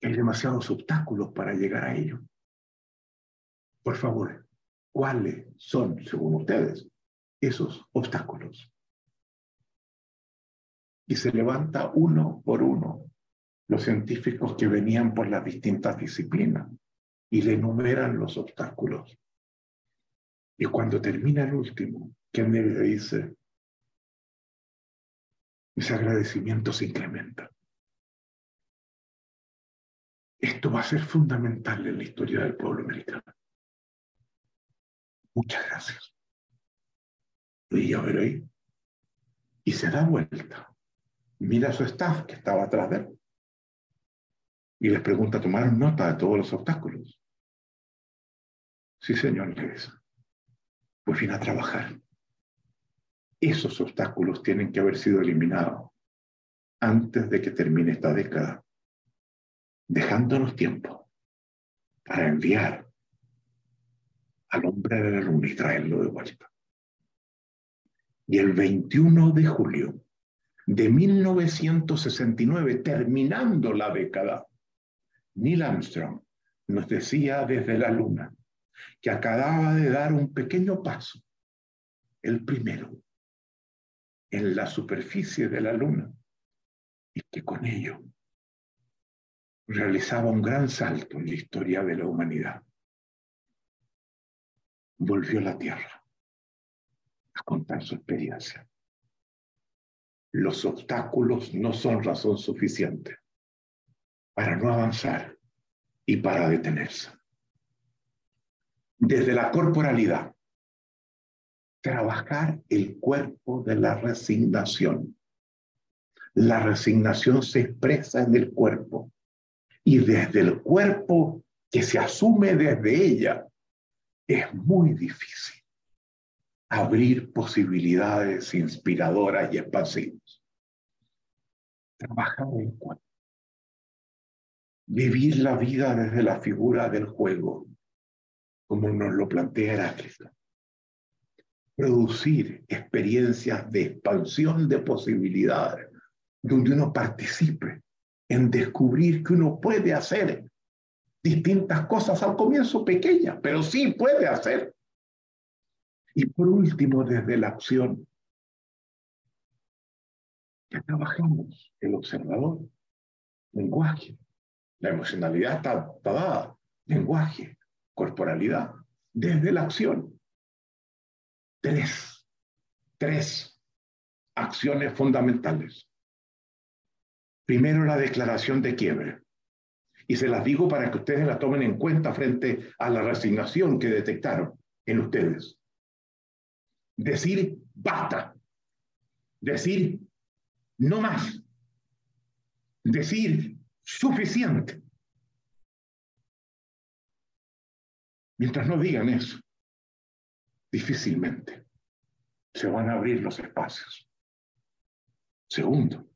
Hay demasiados obstáculos para llegar a ello. Por favor, ¿cuáles son, según ustedes, esos obstáculos? Y se levanta uno por uno los científicos que venían por las distintas disciplinas y le enumeran los obstáculos. Y cuando termina el último, Kennedy le dice, ese agradecimiento se incrementa. Esto va a ser fundamental en la historia del pueblo americano. Muchas gracias. Y yo ver ahí. Y se da vuelta. Mira a su staff que estaba atrás de él. Y les pregunta, ¿tomaron nota de todos los obstáculos? Sí, señor, le. Pues a trabajar. Esos obstáculos tienen que haber sido eliminados antes de que termine esta década, dejándonos tiempo para enviar al hombre de la luna y traerlo de vuelta. Y el 21 de julio de 1969, terminando la década, Neil Armstrong nos decía desde la luna que acababa de dar un pequeño paso, el primero, en la superficie de la luna y que con ello realizaba un gran salto en la historia de la humanidad. Volvió a la Tierra a contar su experiencia. Los obstáculos no son razón suficiente para no avanzar y para detenerse. Desde la corporalidad, trabajar el cuerpo de la resignación. La resignación se expresa en el cuerpo y desde el cuerpo que se asume desde ella es muy difícil abrir posibilidades inspiradoras y expansivas. Trabajar el cuerpo vivir la vida desde la figura del juego, como nos lo plantea Heráclito. Producir experiencias de expansión de posibilidades, donde uno participe en descubrir que uno puede hacer distintas cosas al comienzo pequeñas, pero sí puede hacer. Y por último, desde la acción, que trabajamos el observador, lenguaje, la emocionalidad está, dada, lenguaje, corporalidad, desde la acción. Tres, tres acciones fundamentales. Primero, la declaración de quiebre. Y se las digo para que ustedes la tomen en cuenta frente a la resignación que detectaron en ustedes. Decir basta. Decir no más. Decir suficiente. Mientras no digan eso, difícilmente se van a abrir los espacios. Segundo,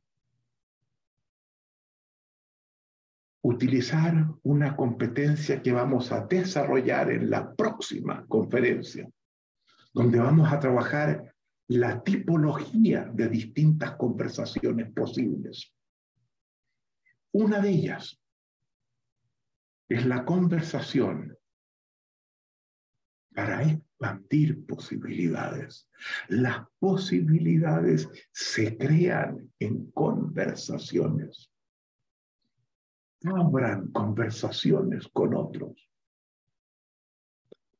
utilizar una competencia que vamos a desarrollar en la próxima conferencia, donde vamos a trabajar la tipología de distintas conversaciones posibles. Una de ellas es la conversación para expandir posibilidades. Las posibilidades se crean en conversaciones. Abran conversaciones con otros.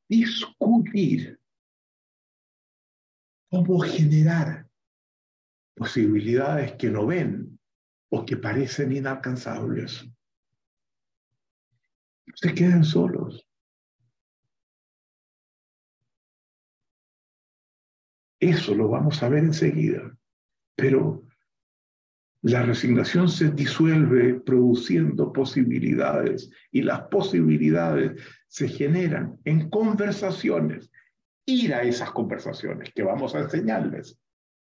Discutir cómo generar posibilidades que no ven o que parecen inalcanzables. Se quedan solos. Eso lo vamos a ver enseguida. Pero la resignación se disuelve produciendo posibilidades y las posibilidades se generan en conversaciones. Ir a esas conversaciones que vamos a enseñarles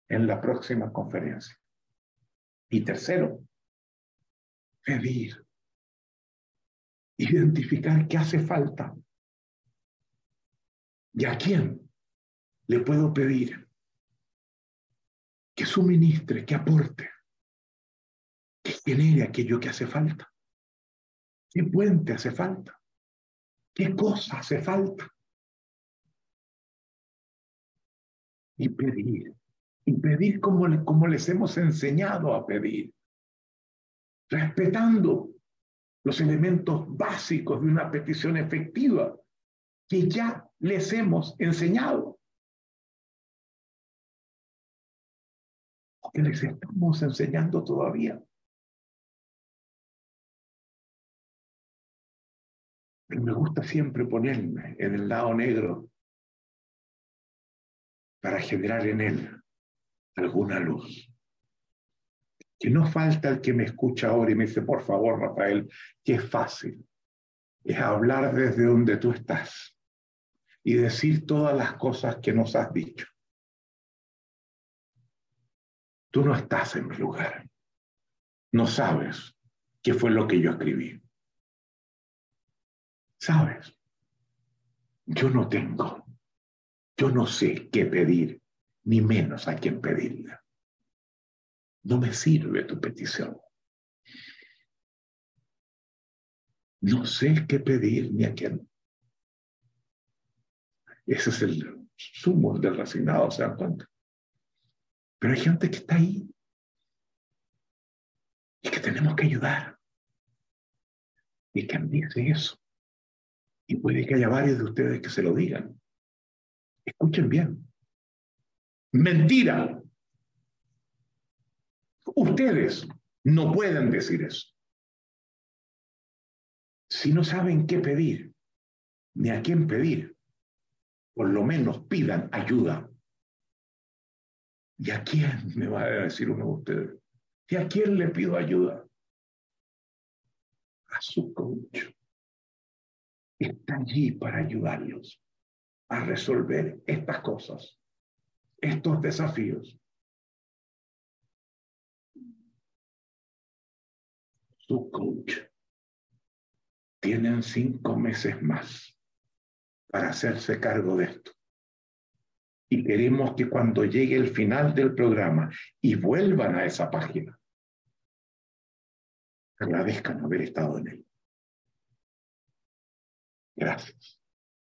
en la próxima conferencia. Y tercero, pedir. Identificar qué hace falta. ¿Y a quién le puedo pedir? Que suministre, que aporte, que genere aquello que hace falta. ¿Qué puente hace falta? ¿Qué cosa hace falta? Y pedir y pedir como, como les hemos enseñado a pedir. respetando los elementos básicos de una petición efectiva que ya les hemos enseñado. Que les estamos enseñando todavía. Pero me gusta siempre ponerme en el lado negro para generar en él alguna luz. Que no falta el que me escucha ahora y me dice, por favor, Rafael, que es fácil. Es hablar desde donde tú estás y decir todas las cosas que nos has dicho. Tú no estás en mi lugar. No sabes qué fue lo que yo escribí. ¿Sabes? Yo no tengo, yo no sé qué pedir, ni menos a quién pedirla. No me sirve tu petición. No sé qué pedir ni a quién. Ese es el sumo del resignado, ¿se dan cuenta? Pero hay gente que está ahí y que tenemos que ayudar. Y que dice eso. Y puede que haya varios de ustedes que se lo digan. Escuchen bien. Mentira. Ustedes no pueden decir eso. Si no saben qué pedir, ni a quién pedir, por lo menos pidan ayuda. ¿Y a quién me va a decir uno de ustedes? ¿Y a quién le pido ayuda? A su coach. Está allí para ayudarlos a resolver estas cosas, estos desafíos. Su coach. Tienen cinco meses más para hacerse cargo de esto. Y queremos que cuando llegue el final del programa y vuelvan a esa página, agradezcan haber estado en él. Gracias.